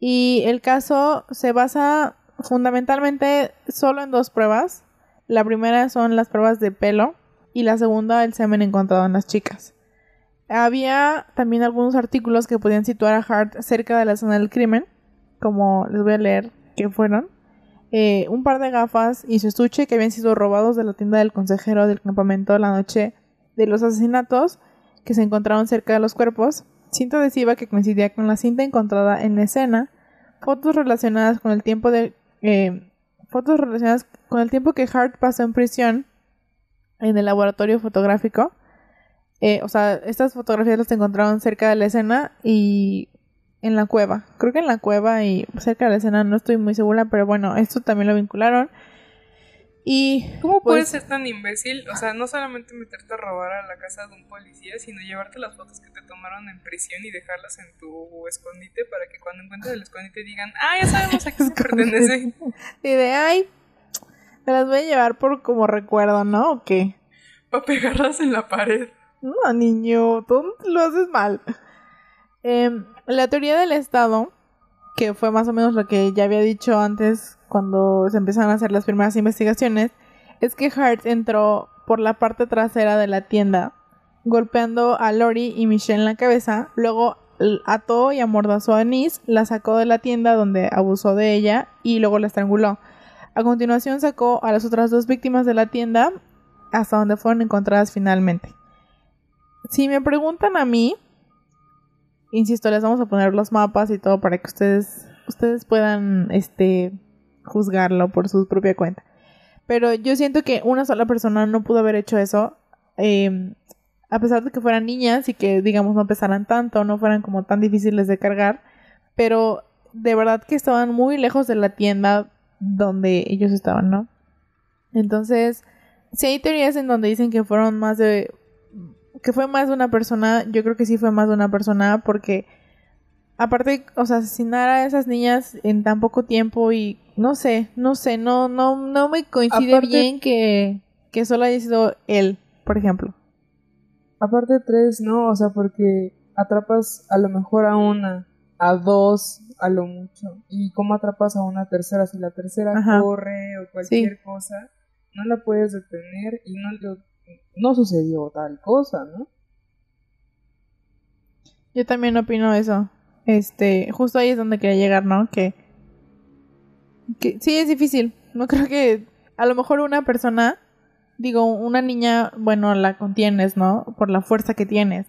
Y el caso se basa fundamentalmente solo en dos pruebas. La primera son las pruebas de pelo y la segunda el semen encontrado en las chicas. Había también algunos artículos que podían situar a Hart cerca de la zona del crimen, como les voy a leer que fueron. Eh, un par de gafas y su estuche que habían sido robados de la tienda del consejero del campamento la noche de los asesinatos que se encontraron cerca de los cuerpos, cinta adhesiva que coincidía con la cinta encontrada en la escena, fotos relacionadas con el tiempo de eh, fotos relacionadas con el tiempo que Hart pasó en prisión en el laboratorio fotográfico, Eh, o sea, estas fotografías las encontraron cerca de la escena y en la cueva. Creo que en la cueva y cerca de la escena no estoy muy segura, pero bueno, esto también lo vincularon. Y ¿Cómo puedes ser tan imbécil? O sea, no solamente meterte a robar a la casa de un policía, sino llevarte las fotos que te tomaron en prisión y dejarlas en tu escondite para que cuando encuentres el escondite digan, ah, ya sabemos a qué se pertenece. Y de, ay, me las voy a llevar por como recuerdo, ¿no? ¿O qué? Para pegarlas en la pared. No, niño, tú lo haces mal. Em, la teoría del Estado, que fue más o menos lo que ya había dicho antes cuando se empezaron a hacer las primeras investigaciones, es que Hart entró por la parte trasera de la tienda, golpeando a Lori y Michelle en la cabeza, luego ató y amordazó a Anise, la sacó de la tienda donde abusó de ella y luego la estranguló. A continuación sacó a las otras dos víctimas de la tienda hasta donde fueron encontradas finalmente. Si me preguntan a mí, insisto, les vamos a poner los mapas y todo para que ustedes ustedes puedan este juzgarlo por su propia cuenta. Pero yo siento que una sola persona no pudo haber hecho eso. Em, a pesar de que fueran niñas y que, digamos, no pesaran tanto, no fueran como tan difíciles de cargar. Pero de verdad que estaban muy lejos de la tienda donde ellos estaban, ¿no? Entonces, si hay teorías en donde dicen que fueron más de. Que fue más de una persona, yo creo que sí fue más de una persona porque aparte, o sea, asesinar a esas niñas en tan poco tiempo y no sé, no sé, no, no, no me coincide bien que, que solo haya sido él, por ejemplo. Aparte tres, no, o sea, porque atrapas a lo mejor a una, a dos, a lo mucho. ¿Y cómo atrapas a una tercera? Si la tercera corre o cualquier cosa, no la puedes detener y no, no sucedió tal cosa, ¿no? Yo también opino eso. Este, justo ahí es donde quería llegar, ¿no? Que, que sí es difícil. No creo que a lo mejor una persona, digo, una niña, bueno, la contienes, ¿no? Por la fuerza que tienes.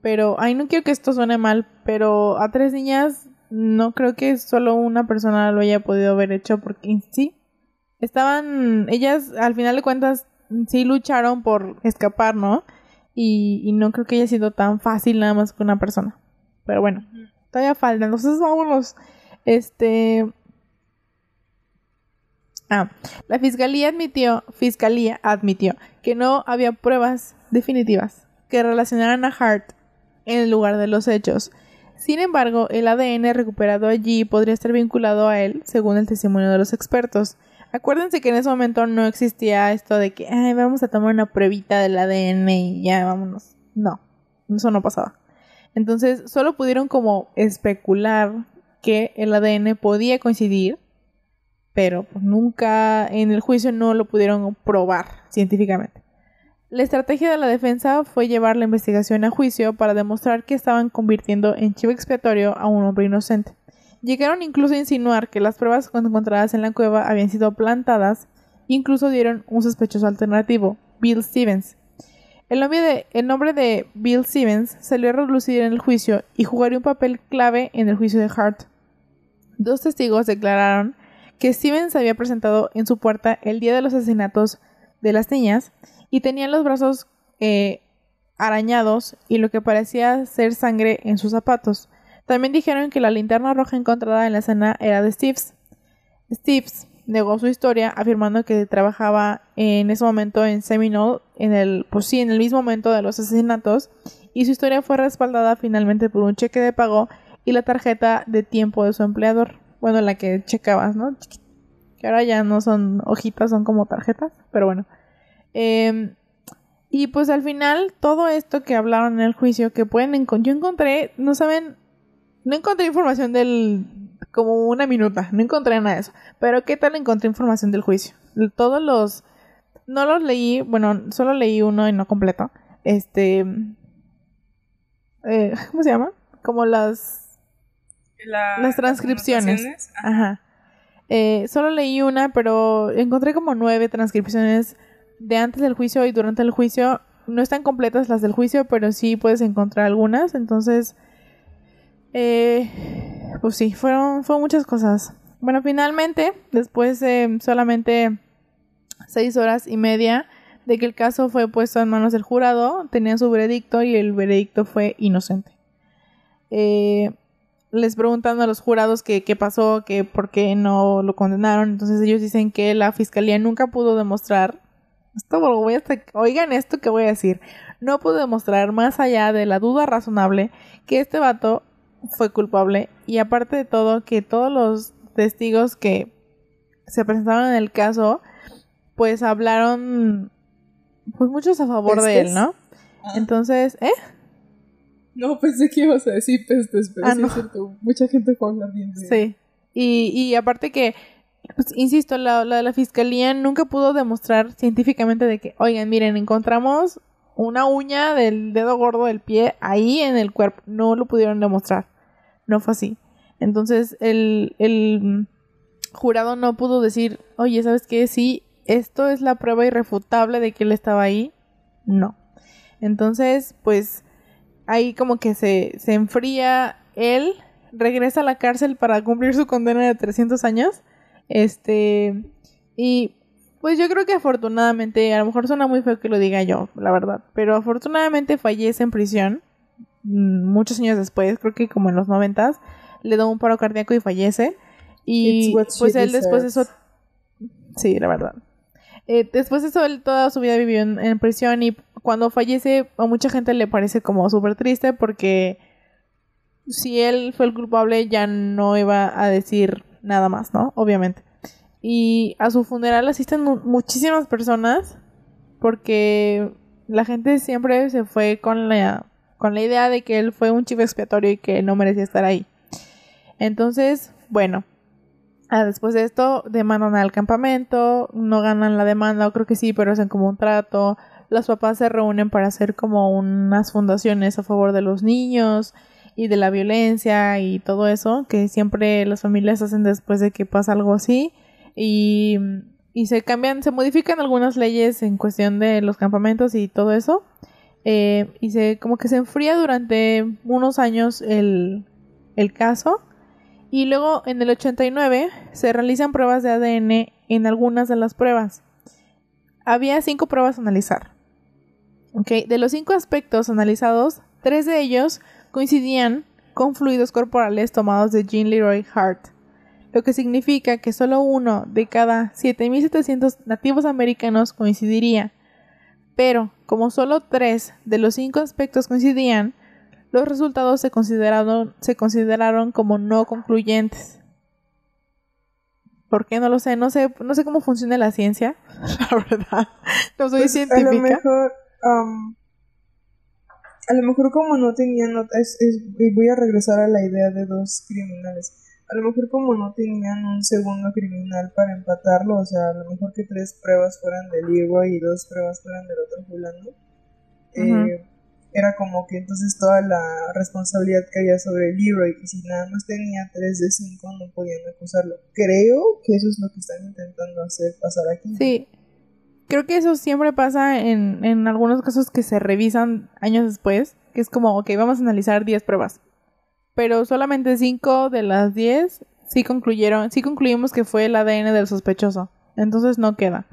Pero, ay, no quiero que esto suene mal, pero a tres niñas no creo que solo una persona lo haya podido haber hecho porque sí, estaban, ellas al final de cuentas sí lucharon por escapar, ¿no? Y, y no creo que haya sido tan fácil nada más que una persona. Pero bueno, todavía falta, entonces vámonos. Este. Ah, la fiscalía admitió, fiscalía admitió que no había pruebas definitivas que relacionaran a Hart en el lugar de los hechos. Sin embargo, el ADN recuperado allí podría estar vinculado a él, según el testimonio de los expertos. Acuérdense que en ese momento no existía esto de que Ay, vamos a tomar una pruebita del ADN y ya vámonos. No, eso no pasaba. Entonces, solo pudieron como especular que el ADN podía coincidir, pero pues, nunca en el juicio no lo pudieron probar científicamente. La estrategia de la defensa fue llevar la investigación a juicio para demostrar que estaban convirtiendo en chivo expiatorio a un hombre inocente. Llegaron incluso a insinuar que las pruebas encontradas en la cueva habían sido plantadas, incluso dieron un sospechoso alternativo, Bill Stevens, el nombre, de, nombre de Bill Stevens salió a relucir en el juicio y jugaría un papel clave en el juicio de Hart. Dos testigos declararon que Stevens había presentado en su puerta el día de los asesinatos de las niñas y tenía los brazos eh, arañados y lo que parecía ser sangre en sus zapatos. También dijeron que la linterna roja encontrada en la escena era de Steves. Steves negó su historia afirmando que trabajaba en ese momento en Seminole, en el, pues sí, en el mismo momento de los asesinatos, y su historia fue respaldada finalmente por un cheque de pago y la tarjeta de tiempo de su empleador. Bueno, la que checabas, ¿no? Que ahora ya no son hojitas, son como tarjetas, pero bueno. Em, y pues al final, todo esto que hablaron en el juicio, que pueden encontrar, yo encontré, no saben, no encontré información del, como una minuta, no encontré nada de eso. Pero ¿qué tal encontré información del juicio? Todos los... No los leí, bueno, solo leí uno y no completo. Este... Eh, ¿Cómo se llama? Como las... las transcripciones. Ajá. Eh, solo leí una, pero encontré como nueve transcripciones de antes del juicio y durante el juicio. No están completas las del juicio, pero sí puedes encontrar algunas. Entonces, eh, pues sí, fueron, fueron muchas cosas. Bueno, finalmente, después de solamente seis horas y media de que el caso fue puesto en manos del jurado, tenían su veredicto y el veredicto fue inocente. Eh, les preguntan a los jurados qué pasó, que por qué no lo condenaron. Entonces ellos dicen que la fiscalía nunca pudo demostrar. Esto voy a oigan esto que voy a decir. No pudo demostrar más allá de la duda razonable que este vato fue culpable. Y aparte de todo, que todos los testigos que se presentaron en el caso, pues hablaron pues muchos a favor de él, ¿no? Ah. Entonces, ¿eh? No, pensé que ibas a decir pestes, pero ah, sí es cierto. Mucha gente fue a hablar bien de Sí. Y, y aparte que, pues, insisto, la, la, la fiscalía nunca pudo demostrar científicamente de que, oigan, miren, encontramos una uña del dedo gordo del pie ahí en el cuerpo. No lo pudieron demostrar. No fue así. Entonces, el, el jurado no pudo decir, oye, ¿sabes qué? Sí, esto es la prueba irrefutable de que él estaba ahí. No. Entonces, pues ahí como que se, se enfría él, regresa a la cárcel para cumplir su condena de 300 años. Este, y pues yo creo que afortunadamente, a lo mejor suena muy feo que lo diga yo, la verdad, pero afortunadamente fallece en prisión mm, muchos años después, creo que como en los noventas, le da un paro cardíaco y fallece. Y pues él después de eso... Sí, la verdad. Eh, después de eso, él toda su vida vivió en, prisión y cuando fallece a mucha gente le parece como súper triste porque si él fue el culpable ya no iba a decir nada más, ¿no? Obviamente. Y a su funeral asisten muchísimas personas porque la gente siempre se fue con la, con la idea de que él fue un chivo expiatorio y que no merecía estar ahí. Entonces, bueno, Ah, después de esto, demandan al campamento, no ganan la demanda, creo que sí, pero hacen como un trato. Los papás se reúnen para hacer como unas fundaciones a favor de los niños y de la violencia y todo eso, que siempre las familias hacen después de que pasa algo así. Y, se cambian, se modifican algunas leyes en cuestión de los campamentos y todo eso. Eh, y se como que se enfría durante unos años el, el caso y luego en el 89 se realizan pruebas de ADN en algunas de las pruebas. Había cinco pruebas a analizar. Okay. De los cinco aspectos analizados, tres de ellos coincidían con fluidos corporales tomados de Jean Leroy Hart, lo que significa que solo uno de cada 7.700 nativos americanos coincidiría. Pero, como solo tres de los cinco aspectos coincidían, los resultados se consideraron, se consideraron como no concluyentes. ¿Por qué? No lo sé. No sé, no sé cómo funciona la ciencia, la verdad. No soy científica. A lo mejor, a lo mejor como no tenían, es, voy a regresar a la idea de dos criminales. A lo mejor como no tenían un segundo criminal para empatarlo, o sea, a lo mejor que tres pruebas fueran del Leroy y dos pruebas fueran del otro fulano. Eh, era como que entonces toda la responsabilidad caía sobre Leroy y si nada más tenía 3 de 5 no podían acusarlo. Creo que eso es lo que están intentando hacer pasar aquí. Sí. Creo que eso siempre pasa en, en algunos casos que se revisan años después, que es como, ok, vamos a analizar 10 pruebas. Pero solamente 5 de las 10 sí concluyeron, sí concluimos que fue el ADN del sospechoso. Entonces no queda.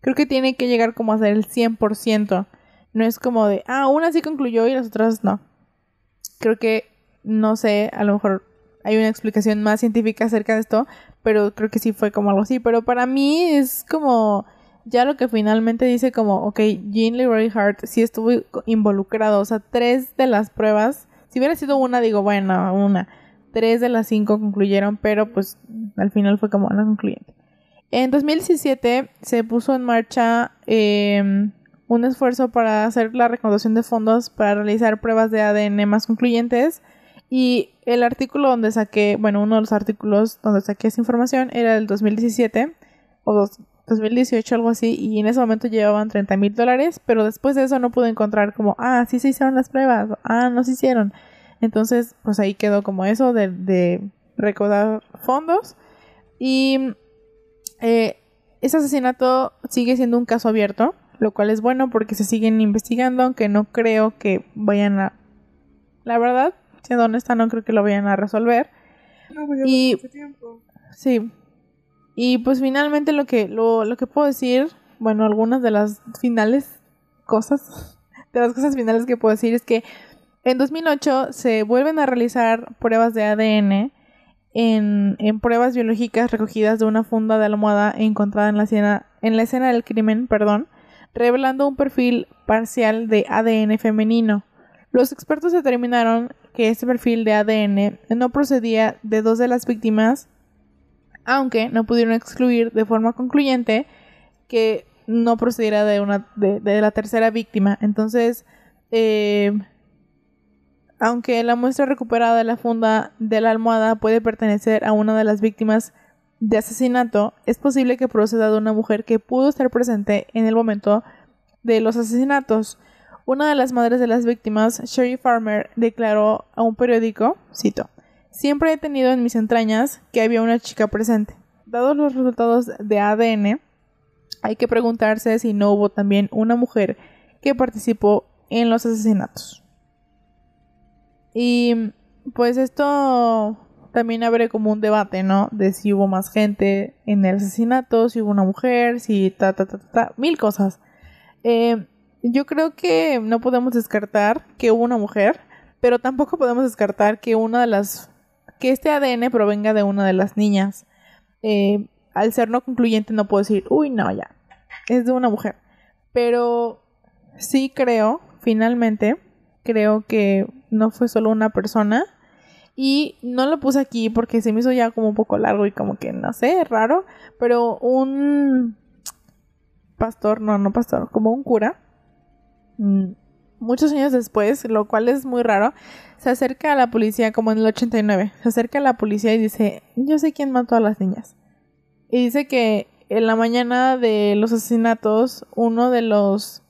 Creo que tiene que llegar como a ser el 100%. No es como de, ah, una sí concluyó y las otras no. Creo que, no sé, a lo mejor hay una explicación más científica acerca de esto, pero creo que sí fue como algo así. Pero para mí es como ya lo que finalmente dice como, ok, Jean Leroy Hart sí estuvo involucrado. O sea, tres de las pruebas, si hubiera sido una, digo, bueno, una. Tres de las cinco concluyeron, pero pues al final fue como una concluyente. En 2017 se puso en marcha eh, un esfuerzo para hacer la recaudación de fondos para realizar pruebas de ADN más concluyentes. Y el artículo donde saqué, bueno, uno de los artículos donde saqué esa información era del 2017 o 2018, algo así, y en ese momento llevaban 30 mil dólares, pero después de eso no pude encontrar como, ah, sí se hicieron las pruebas, ah, no se hicieron. Entonces, pues ahí quedó como eso de, de recaudar fondos. Y eh, ese asesinato sigue siendo un caso abierto lo cual es bueno porque se siguen investigando, aunque no creo que vayan a... La verdad, siendo honesta, no creo que lo vayan a resolver. No, pues y... Mucho tiempo. Sí. Y pues finalmente lo que, lo, lo que puedo decir, bueno, algunas de las finales cosas, de las cosas finales que puedo decir es que en 2008 se vuelven a realizar pruebas de ADN en, en, pruebas biológicas recogidas de una funda de almohada encontrada en la escena, en la escena del crimen, perdón, revelando un perfil parcial de ADN femenino. Los expertos determinaron que este perfil de ADN no procedía de dos de las víctimas, aunque no pudieron excluir de forma concluyente que no procediera de una de, la tercera víctima. Entonces, eh, aunque la muestra recuperada de la funda de la almohada puede pertenecer a una de las víctimas de asesinato, es posible que proceda de una mujer que pudo estar presente en el momento de los asesinatos. Una de las madres de las víctimas, Sherry Farmer, declaró a un periódico, cito, Siempre he tenido en mis entrañas que había una chica presente. Dados los resultados de ADN, hay que preguntarse si no hubo también una mujer que participó en los asesinatos. Y pues esto también abre como un debate, ¿no? De si hubo más gente en el asesinato, si hubo una mujer, si ta, ta, ta, ta, ta mil cosas. Eh, yo creo que no podemos descartar que hubo una mujer, pero tampoco podemos descartar que una de las que este ADN provenga de una de las niñas. Eh, al ser no concluyente no puedo decir, uy, no, ya, es de una mujer. Pero sí creo, finalmente, creo que no fue solo una persona. Y no lo puse aquí porque se me hizo ya como un poco largo y como que, no sé, raro. Pero un pastor, no, no pastor, como un cura, mm, muchos años después, lo cual es muy raro, se acerca a la policía como en el 89. Se acerca a la policía y dice, yo sé quién mató a las niñas. Y dice que en la mañana de los asesinatos, uno de los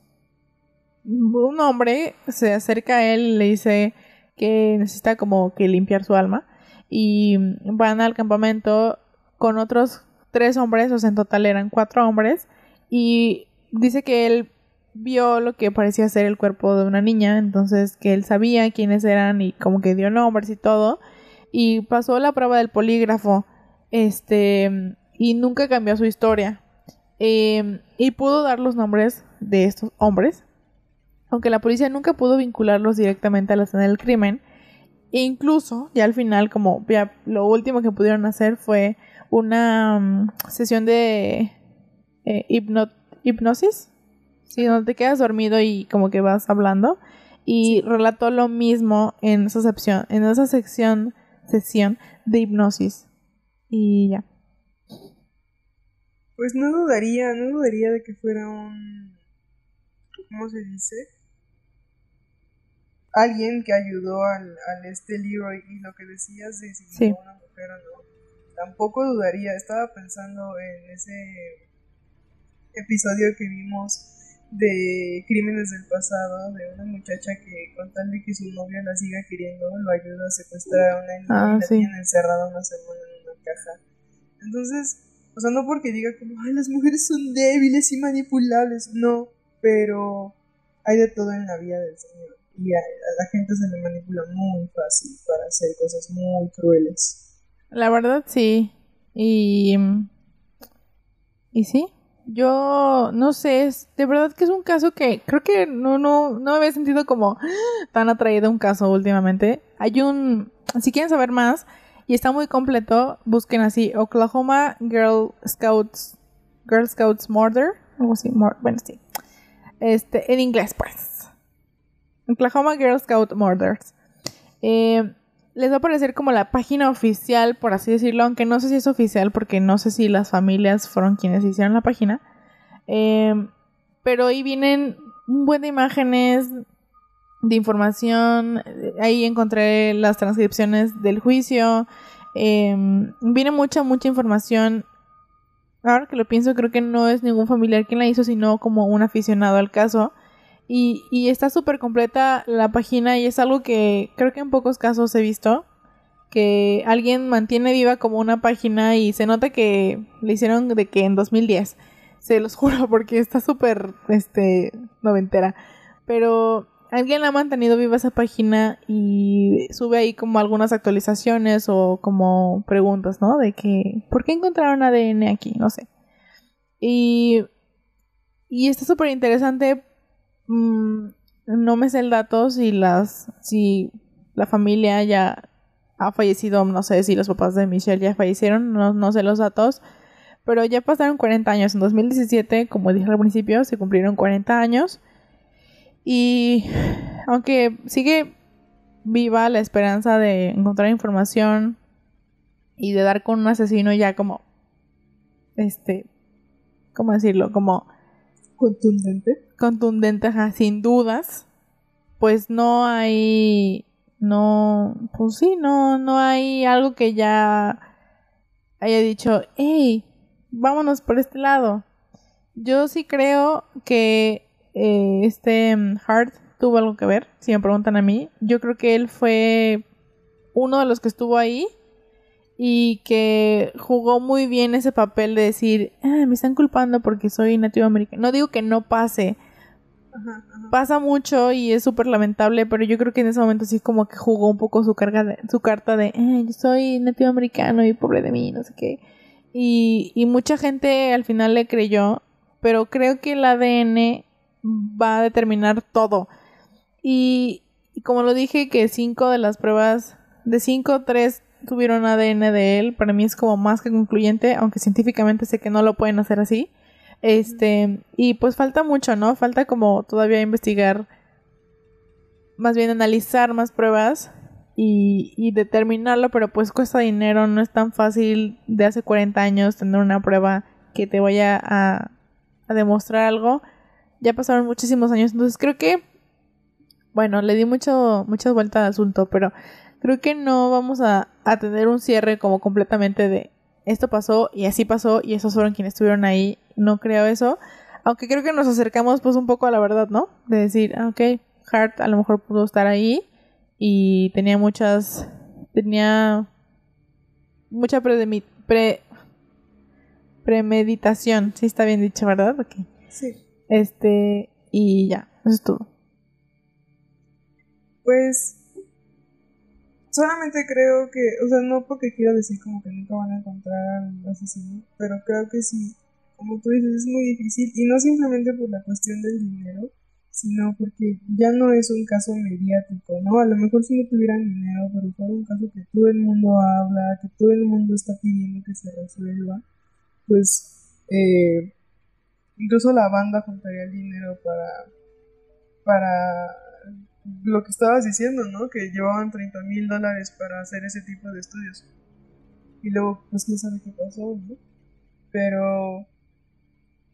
un hombre se acerca a él y le dice que necesita como que limpiar su alma y van al campamento con otros tres hombres, o sea, en total eran cuatro hombres y dice que él vio lo que parecía ser el cuerpo de una niña, entonces que él sabía quiénes eran y como que dio nombres y todo y pasó la prueba del polígrafo, este, y nunca cambió su historia. Em, y pudo dar los nombres de estos hombres aunque la policía nunca pudo vincularlos directamente a la escena del crimen. E incluso, ya al final, como ya lo último que pudieron hacer fue una mm, sesión de eh, hipnosis, sí, donde te quedas dormido y como que vas hablando. Y relató lo mismo en esa sección, en esa sección, sesión de hipnosis. Y ya. Pues no dudaría, no dudaría de que fuera un... ¿Cómo se dice? alguien que ayudó al, al este libro y lo que decías de si sí. una mujer o no, tampoco dudaría. Estaba pensando en ese episodio que vimos de crímenes del pasado, de una muchacha que con tal de que su novio la siga queriendo, lo ayuda a secuestrar a una niña ah, y la tiene encerrada una semana en una caja. Entonces, o sea, no porque diga como, ay, las mujeres son débiles y manipulables, no, pero hay de todo en la vida del Señor y a, la gente se le manipula muy fácil para hacer cosas muy crueles. La verdad sí. Y y sí, yo no sé, es, de verdad que es un caso que creo que no no no me había sentido como tan atraído un caso últimamente. Hay un si quieren saber más y está muy completo, busquen así Oklahoma Girl Scouts Girl Scouts Murder, bueno, sí. Este, en inglés pues Oklahoma Girl Scout Murders. Eh, les va a aparecer como la página oficial, por así decirlo, aunque no sé si es oficial porque no sé si las familias fueron quienes hicieron la página. Eh, pero ahí vienen un buen de imágenes, de información. Ahí encontré las transcripciones del juicio. Eh, viene mucha, mucha información. Ahora que lo pienso, creo que no es ningún familiar quien la hizo, sino como un aficionado al caso. Y, está súper completa la página y es algo que creo que en pocos casos he visto. Que alguien mantiene viva como una página y se nota que le hicieron de que en 2010. Se los juro porque está súper, este, noventera. Pero alguien ha mantenido viva esa página y sube ahí como algunas actualizaciones o como preguntas, ¿no? De que, ¿por qué encontraron ADN aquí? No sé. Y Y está súper interesante. Mm, no me sé el dato si las. si la familia ya ha fallecido. No sé si los papás de Michelle ya fallecieron. No, no sé los datos. Pero ya pasaron 40 años. En 2017, como dije al principio, se cumplieron 40 años. Y aunque sigue viva la esperanza de encontrar información y de dar con un asesino ya como este cómo decirlo como contundente. Contundente ajá, sin dudas. Pues no hay no pues sí no no hay algo que ya haya dicho hey vámonos por este lado yo sí creo que eh, este Hart tuvo algo que ver, si me preguntan a mí. Yo creo que él fue uno de los que estuvo ahí y que jugó muy bien ese papel de decir, ah, me están culpando porque soy nativo americano. No digo que no pase. Pasa mucho y es súper lamentable, pero yo creo que en ese momento sí como que jugó un poco su carga de, su carta de ah, yo soy nativo americano y pobre de mí, no sé qué. Y, y mucha gente al final le creyó, pero creo que el ADN va a determinar todo. Y, como lo dije, que cinco de las pruebas, de cinco, tres tuvieron ADN de él. Para mí es como más que concluyente, aunque científicamente sé que no lo pueden hacer así. Este, y pues falta mucho, ¿no? Falta como todavía investigar, más bien analizar más pruebas y, y determinarlo, pero pues cuesta dinero, no es tan fácil de hace 40 años tener una prueba que te vaya a, a demostrar algo. Ya pasaron muchísimos años, entonces creo que bueno, le di mucho, muchas vueltas al asunto, pero creo que no vamos a, a tener un cierre como completamente de esto pasó y así pasó y esos fueron quienes estuvieron ahí. No creo eso. Aunque creo que nos acercamos pues un poco a la verdad, ¿no? De decir, ah, ok, Hart a lo mejor pudo estar ahí y tenía muchas, tenía mucha pre, pre premeditación, sí está bien dicho, ¿verdad? Okay. Sí. Este, y ya, eso es todo. Pues solamente creo que, o sea, no porque quiero decir como que nunca van a encontrar al asesino, pero creo que sí, como tú dices, es muy difícil y no simplemente por la cuestión del dinero, sino porque ya no es un caso mediático, ¿no? A lo mejor si no tuvieran dinero, pero fuera un caso que todo el mundo habla, que todo el mundo está pidiendo que se resuelva, pues eh, incluso la banda juntaría el dinero para para lo que estabas diciendo, ¿no? Que llevaban 30 mil dólares para hacer ese tipo de estudios. Y luego, pues no sabe qué pasó, ¿no? Pero,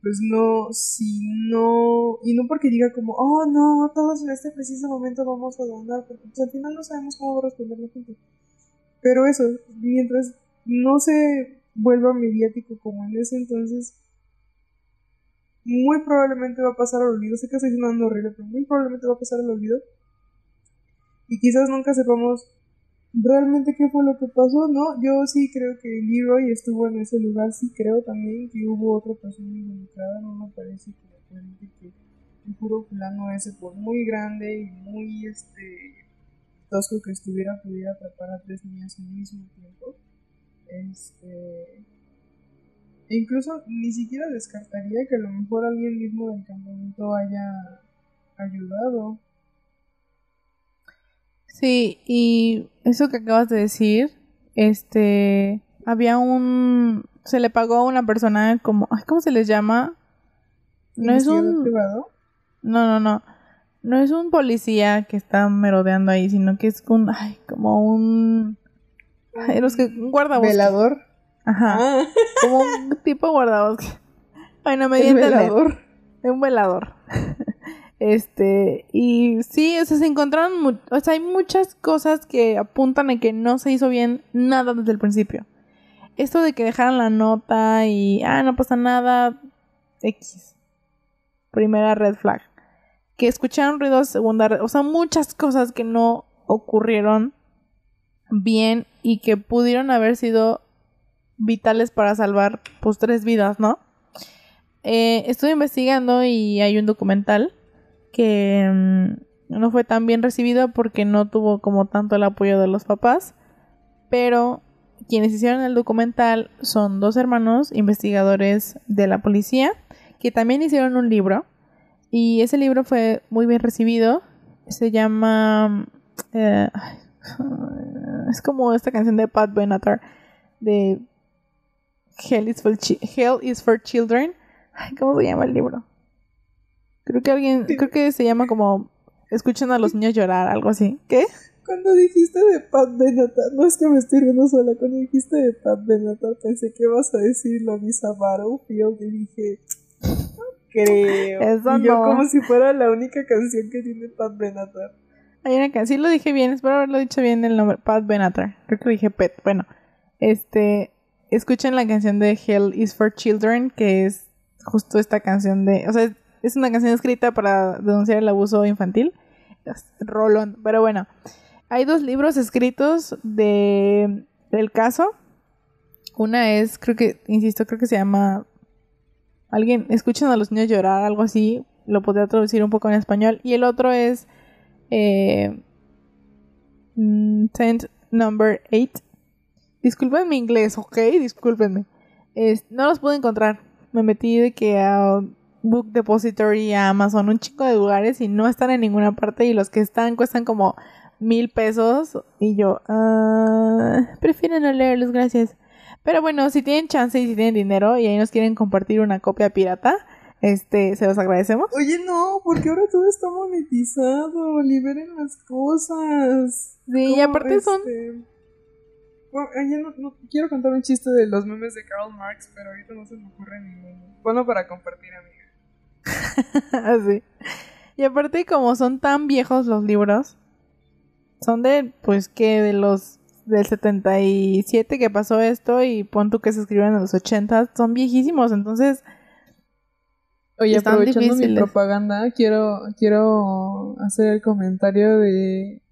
pues no, si no, y no porque diga como, oh no, todos en este preciso momento vamos a donar, porque pues, al final no sabemos cómo va a responder la gente. Pero eso, mientras no se vuelva mediático como en ese entonces, muy probablemente va a pasar al olvido. Sé que estoy diciendo horrible, pero muy probablemente va a pasar al olvido y quizás nunca sepamos realmente qué fue lo que pasó, ¿no? Yo sí creo que Leroy estuvo en ese lugar, sí creo también que hubo otra persona involucrada, no me parece que que el puro plano ese, por muy grande y muy este tosco que estuviera, pudiera atrapar a tres niñas al mismo tiempo. Este. E incluso ni siquiera descartaría que a lo mejor alguien mismo del campamento haya ayudado Sí, y eso que acabas de decir, este, había un, se le pagó a una persona como, ¿cómo se les llama? No es un... privado? No, no, no. No es un policía que está merodeando ahí, sino que es un, ay, como un... Ay, los que, un guardabosque. ¿Velador? Ajá. Ah. Como un tipo guardabosque. Ay, no me di velador. Un velador. Este, y sí, o sea, se encontraron, o sea, hay muchas cosas que apuntan a que no se hizo bien nada desde el principio. Esto de que dejaran la nota y, ah, no pasa nada, X. Primera red flag. Que escucharon ruidos, segunda red, o sea, muchas cosas que no ocurrieron bien y que pudieron haber sido vitales para salvar, pues, tres vidas, ¿no? Eh, estuve investigando y hay un documental que mm, no fue tan bien recibido porque no tuvo como tanto el apoyo de los papás, pero quienes hicieron el documental son dos hermanos investigadores de la policía que también hicieron un libro y ese libro fue muy bien recibido. Se llama... eh, es como esta canción de Pat Benatar de Hell is for, Hell is for Children. Ay, ¿Cómo se llama el libro? Creo que alguien, creo que se llama como Escuchan a los niños llorar, algo así. ¿Qué? Cuando dijiste de Pat Benatar, no es que me estoy riendo sola, cuando dijiste de Pat Benatar pensé que ibas a decir lo Lisa Battlefield y dije, no creo. Eso y yo no. como si fuera la única canción que tiene Pat Benatar. Hay una canción, sí lo dije bien, espero haberlo dicho bien el nombre, Pat Benatar. Creo que lo dije Pet. Bueno, este, escuchen la canción de Hell is for Children, que es justo esta canción de, o sea, es una canción escrita para denunciar el abuso infantil. Rolón, pero bueno, hay dos libros escritos de del caso. Una es, creo que, insisto, creo que se llama Alguien, escuchen a los niños llorar, algo así. Lo podría traducir un poco en español. Y el otro es eh, mm, Tent Number 8. Disculpen mi inglés, ok, discúlpenme. No los pude encontrar. Me metí de que a Book Depository, a Amazon, un chico de lugares y no están en ninguna parte. Y los que están cuestan como mil pesos. Y yo, ah, prefiero no leerlos, gracias. Pero bueno, si tienen chance y si tienen dinero y ahí nos quieren compartir una copia pirata, este, se los agradecemos. Oye, no, porque ahora todo está monetizado, liberen las cosas. Sí, y ¿Cómo, aparte son este? Bueno, ya no, no- quiero contar un chiste de los memes de Karl Marx, pero ahorita no se me ocurre ninguno. Ponlo para compartir, amiga. Así. Y aparte, como son tan viejos los libros, son de, pues, que de los del 77 que pasó esto y pon tú que se escribieron en los 80, son viejísimos, entonces Oye, Están aprovechando mi propaganda, quiero, quiero hacer el comentario de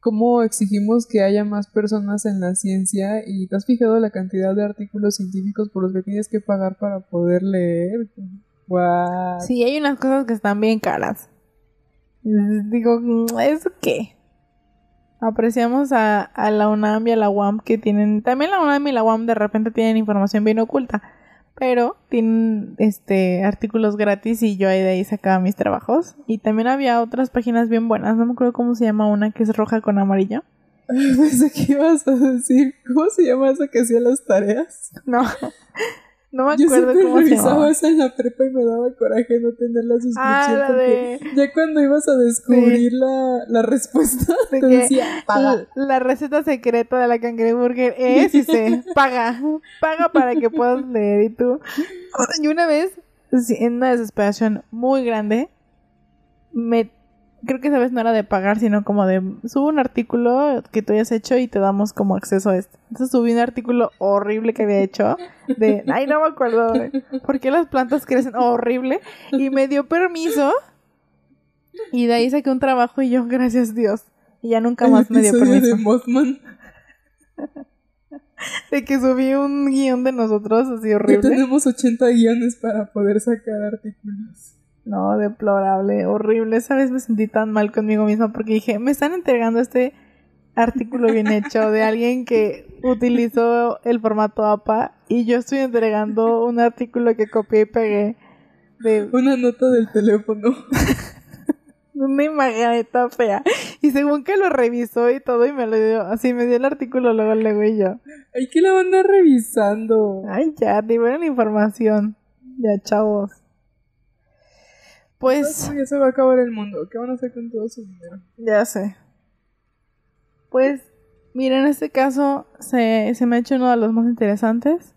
cómo exigimos que haya más personas en la ciencia y te has fijado la cantidad de artículos científicos por los que tienes que pagar para poder leer. What? sí, hay unas cosas que están bien caras. Digo, ¿eso qué? Apreciamos a, a la UNAM y a la UAM que tienen, también la UNAM y la UAM de repente tienen información bien oculta, pero tienen este artículos gratis y yo ahí de ahí sacaba mis trabajos. Y también había otras páginas bien buenas, no me acuerdo cómo se llama una que es roja con amarillo. Pensé que ibas a decir, ¿cómo se llama esa que hacía las tareas? No, no me Yo acuerdo siempre cómo revisaba esa en la prepa y me daba coraje no tener la suscripción Ah, la porque de- ya cuando ibas a descubrir la, la respuesta De te que decía, paga. La, la receta secreta de la cangreburger es y se paga. Paga para que puedas leer. Y tú. Y una vez, sí, en una desesperación muy grande, me. Creo que esa vez no era de pagar, sino como de. Subo un artículo que tú hayas hecho y te damos como acceso a esto. Entonces subí un artículo horrible que había hecho. De. Ay, no me acuerdo. ¿Por qué las plantas crecen horrible? Y me dio permiso. Y de ahí saqué un trabajo y yo, gracias Dios. Y ya nunca más me dio permiso. de Mothman. De que subí un guion de nosotros así Ya horrible. tenemos 80 guiones para poder sacar artículos. No, deplorable, horrible. Esa vez me sentí tan mal conmigo misma porque dije, me están entregando este artículo bien hecho de alguien que utilizó el formato APA y yo estoy entregando un artículo que copié y pegué de Una nota del teléfono. una imageneta fea. Y según que lo revisó y todo y me lo dio, así me dio el artículo luego, luego y yo. Hay que la van a revisando. Ay, ya, liberen la información. Ya, chavos. Pues, Ya se va a acabar el mundo. ¿Qué van a hacer con todo su dinero? ya sé. Pues, mira, en este caso se, se me ha hecho uno de los más interesantes.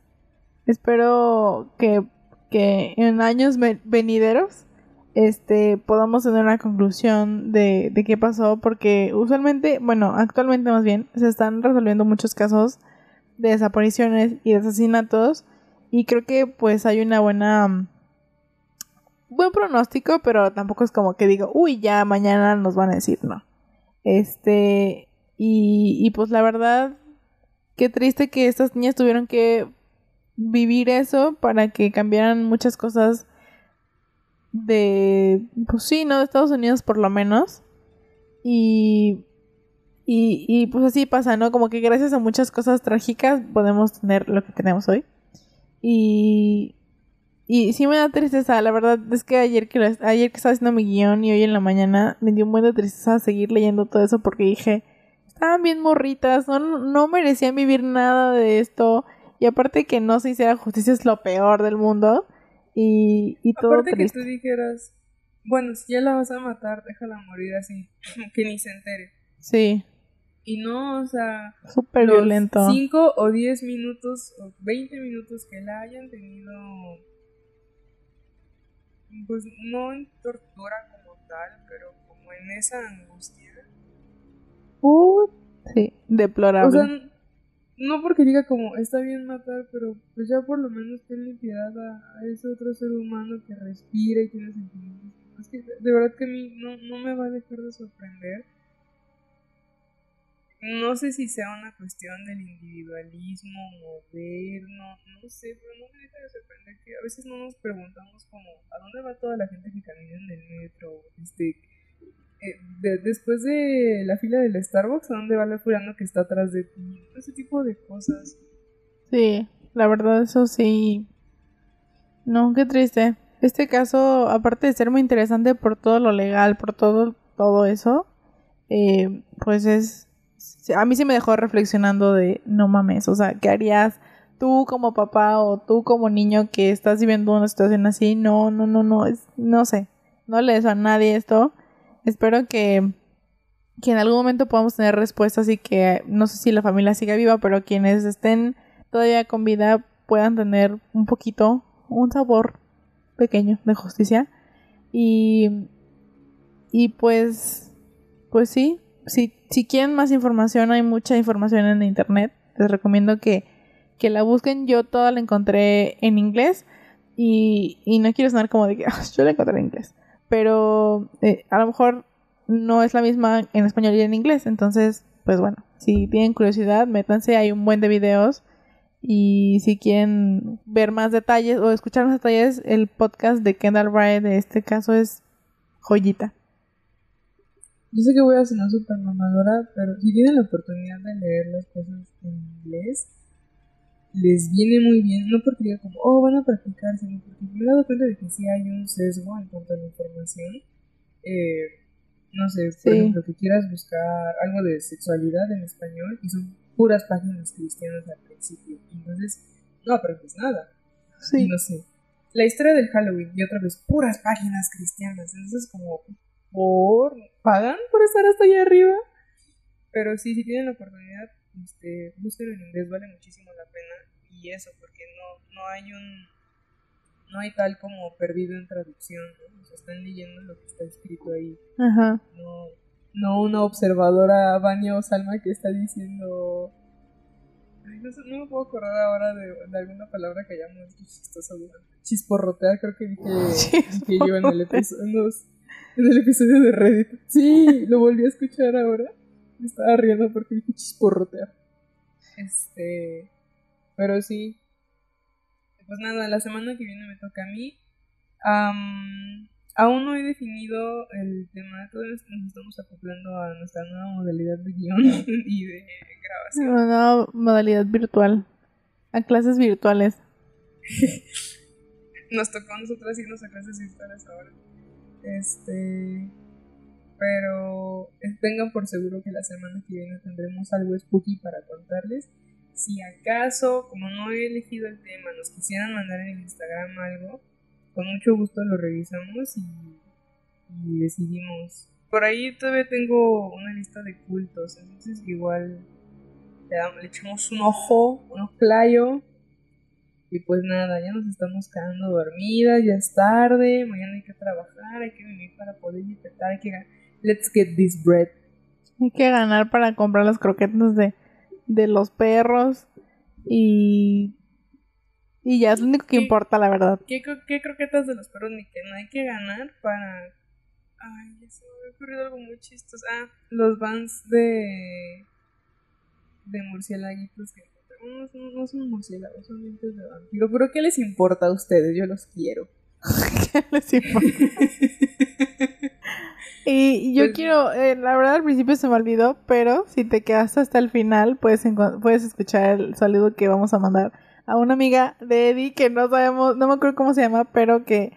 Espero que, que en años ve- venideros este, podamos tener una conclusión de, de qué pasó, porque usualmente, bueno, actualmente más bien, se están resolviendo muchos casos de desapariciones y de asesinatos, y creo que pues hay una buena... buen pronóstico, pero tampoco es como que digo, uy, ya mañana nos van a decir no. Este, y, y pues la verdad, qué triste que estas niñas tuvieron que vivir eso para que cambiaran muchas cosas de, pues sí, ¿no? De Estados Unidos por lo menos. Y, y, y pues así pasa, ¿no? Como que gracias a muchas cosas trágicas podemos tener lo que tenemos hoy. Y, Y sí me da tristeza, la verdad es que ayer que, ayer que estaba haciendo mi guion y hoy en la mañana me dio un buen de tristeza seguir leyendo todo eso porque dije, estaban bien morritas, no, no merecían vivir nada de esto. Y aparte que no se hiciera justicia es lo peor del mundo. Y, y todo Aparte que tú dijeras, bueno, si ya la vas a matar, déjala morir así, que ni se entere. Sí. Y no, o sea, súper violento. 5 o 10 minutos o 20 minutos que la hayan tenido, pues no en tortura como tal, pero como en esa angustia. Uh, sí, deplorable. O sea, no porque diga como está bien matar, pero pues ya por lo menos ten piedad a, ese otro ser humano que respira y tiene sentimientos. Es que de verdad que a mí no, no me va a dejar de sorprender no sé si sea una cuestión del individualismo moderno, no sé, pero no me deja de sorprender que a veces no nos preguntamos como, ¿a dónde va toda la gente que camina en el metro? Este, eh, después de la fila del Starbucks, ¿a dónde va la fulano que está atrás de ti? Ese tipo de cosas. Sí, la verdad eso sí. No, qué triste. Este caso, aparte de ser muy interesante por todo lo legal, por todo, todo eso, eh, pues es a mí sí me dejó reflexionando de, no mames, o sea, ¿qué harías tú como papá o tú como niño que estás viviendo una situación así? No, no, no, no, es, no sé, no le deseo a nadie esto. Espero que, que en algún momento podamos tener respuestas y que, no sé si la familia siga viva, pero quienes estén todavía con vida puedan tener un poquito, un sabor pequeño de justicia. Y, y pues, pues sí, si, quieren más información, hay mucha información en internet. Les recomiendo que, que la busquen. Yo toda la encontré en inglés. Y, y no quiero sonar como de que ah, yo la encontré en inglés. Pero eh, a lo mejor no es la misma en español y en inglés. Entonces, pues bueno, si tienen curiosidad, métanse. Hay un buen de videos. Y si quieren ver más detalles o escuchar más detalles, el podcast de Kendall Wright de este caso es joyita. Yo sé que voy a sonar súper mamadora, pero si tienen la oportunidad de leer las cosas en inglés, les viene muy bien, no porque diga como, oh, van a practicar, sino porque me he dado cuenta de que sí hay un sesgo en cuanto a la información. Eh, no sé, por ejemplo, que quieras buscar algo de sexualidad en español y son puras páginas cristianas al principio. Entonces, no aprendes nada. Sí. no sé. La historia del Halloween y otra vez puras páginas cristianas. Entonces, como, por pagan por estar hasta allá arriba. Pero sí, si tienen la oportunidad, este, búsquenlo en inglés, vale muchísimo la pena. Y eso, porque no, no hay un. No hay tal como perdido en traducción, ¿no? O sea, están leyendo lo que está escrito ahí. Ajá. No, no una observadora, Vania o Salma, que está diciendo. Ay, no, no me puedo acordar ahora de, de alguna palabra que hayamos chistosa. Chisporrotear, creo que dije, dije yo en el episodio en el episodio de Reddit. Sí, lo volví a escuchar ahora. Me estaba riendo porque dije chisporrotear. Este. Pero sí. Pues nada, la semana que viene me toca a mí. aún no he definido el tema. Todavía nos estamos acoplando a nuestra nueva modalidad de guion y de grabación. Una nueva modalidad virtual. A clases virtuales. nos tocó a nosotras irnos a clases virtuales ahora. Este. Pero tengan por seguro que la semana que viene tendremos algo spooky para contarles. Si acaso, como no he elegido el tema, nos quisieran mandar en Instagram algo, con mucho gusto lo revisamos y, decidimos. Por ahí todavía tengo una lista de cultos, entonces igual le, le echamos un ojo, un playo y pues nada, ya nos estamos quedando dormidas, ya es tarde, mañana hay que trabajar, hay que venir para poder disfrutar, hay que let's get this bread. Hay que ganar para comprar las croquetas de, de los perros y y ya es lo único que importa, la verdad. ¿Qué, ¿Qué, croquetas de los perros ni que no hay que ganar para Ay, ya se me ha ocurrido algo muy chistoso. Ah, los vans de de murciélaguitos que no, son murciélagos, son dientes de vampiro. Pero ¿qué les importa a ustedes? Yo los quiero. ¿Qué les importa? y yo pues quiero, eh, la verdad al principio se me olvidó, pero si te quedas hasta el final puedes, puedes escuchar el saludo que vamos a mandar a una amiga de Eddie que no sabemos, no me acuerdo cómo se llama, pero que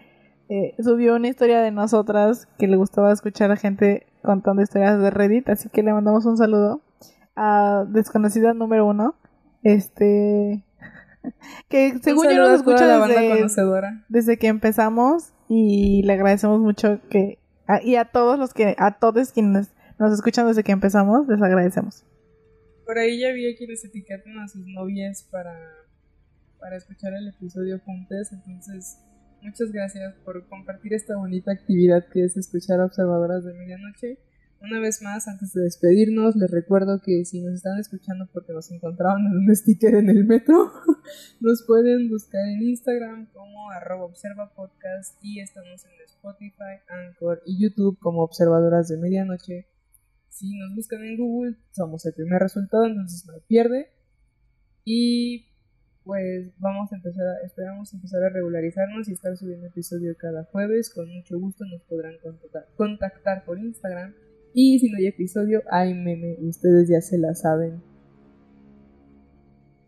eh, subió una historia de nosotras que le gustaba escuchar a gente contando historias de Reddit, así que le mandamos un saludo a desconocida número uno, este que según yo nos escucha desde, desde que empezamos y le agradecemos mucho que y a todos los que a todos quienes nos escuchan desde que empezamos les agradecemos. Por ahí ya vi a quienes etiquetan a sus novias para para escuchar el episodio juntos, entonces muchas gracias por compartir esta bonita actividad que es escuchar a observadoras de medianoche. Una vez más, antes de despedirnos, les recuerdo que si nos están escuchando porque nos encontraron en un sticker en el metro, nos pueden buscar en Instagram como arroba observa y estamos en Spotify, Anchor y YouTube como observadoras de medianoche. Si nos buscan en Google, somos el primer resultado, entonces no pierde. Y pues vamos a empezar, a, esperamos empezar a regularizarnos y estar subiendo episodio cada jueves. Con mucho gusto nos podrán contactar por Instagram. Y si no hay episodio, hay meme, ustedes ya se la saben.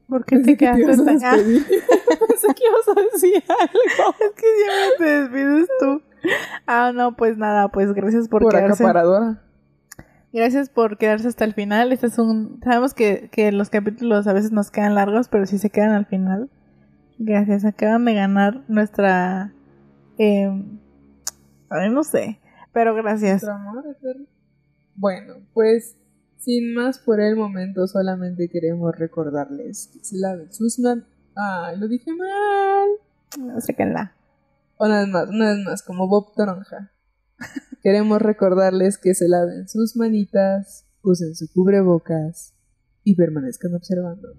¿Por qué te quedaste hasta acá? Pensé que ibas a decir algo. Es que siempre te despides tú. Ah, no, pues nada, pues gracias por, por quedarse. Acaparadora. Gracias por quedarse hasta el final. Este es un. Sabemos que, que los capítulos a veces nos quedan largos, pero sí se quedan al final. Gracias. Acaban de ganar nuestra. Eh, ver, no sé. Pero gracias. Bueno, pues sin más por el momento, solamente queremos recordarles que se laven sus manos. Ah, lo dije mal. No sé qué la. Una vez más, una vez más, como Bob Toronja. Queremos recordarles que se laven sus manitas, usen su cubrebocas y permanezcan observando.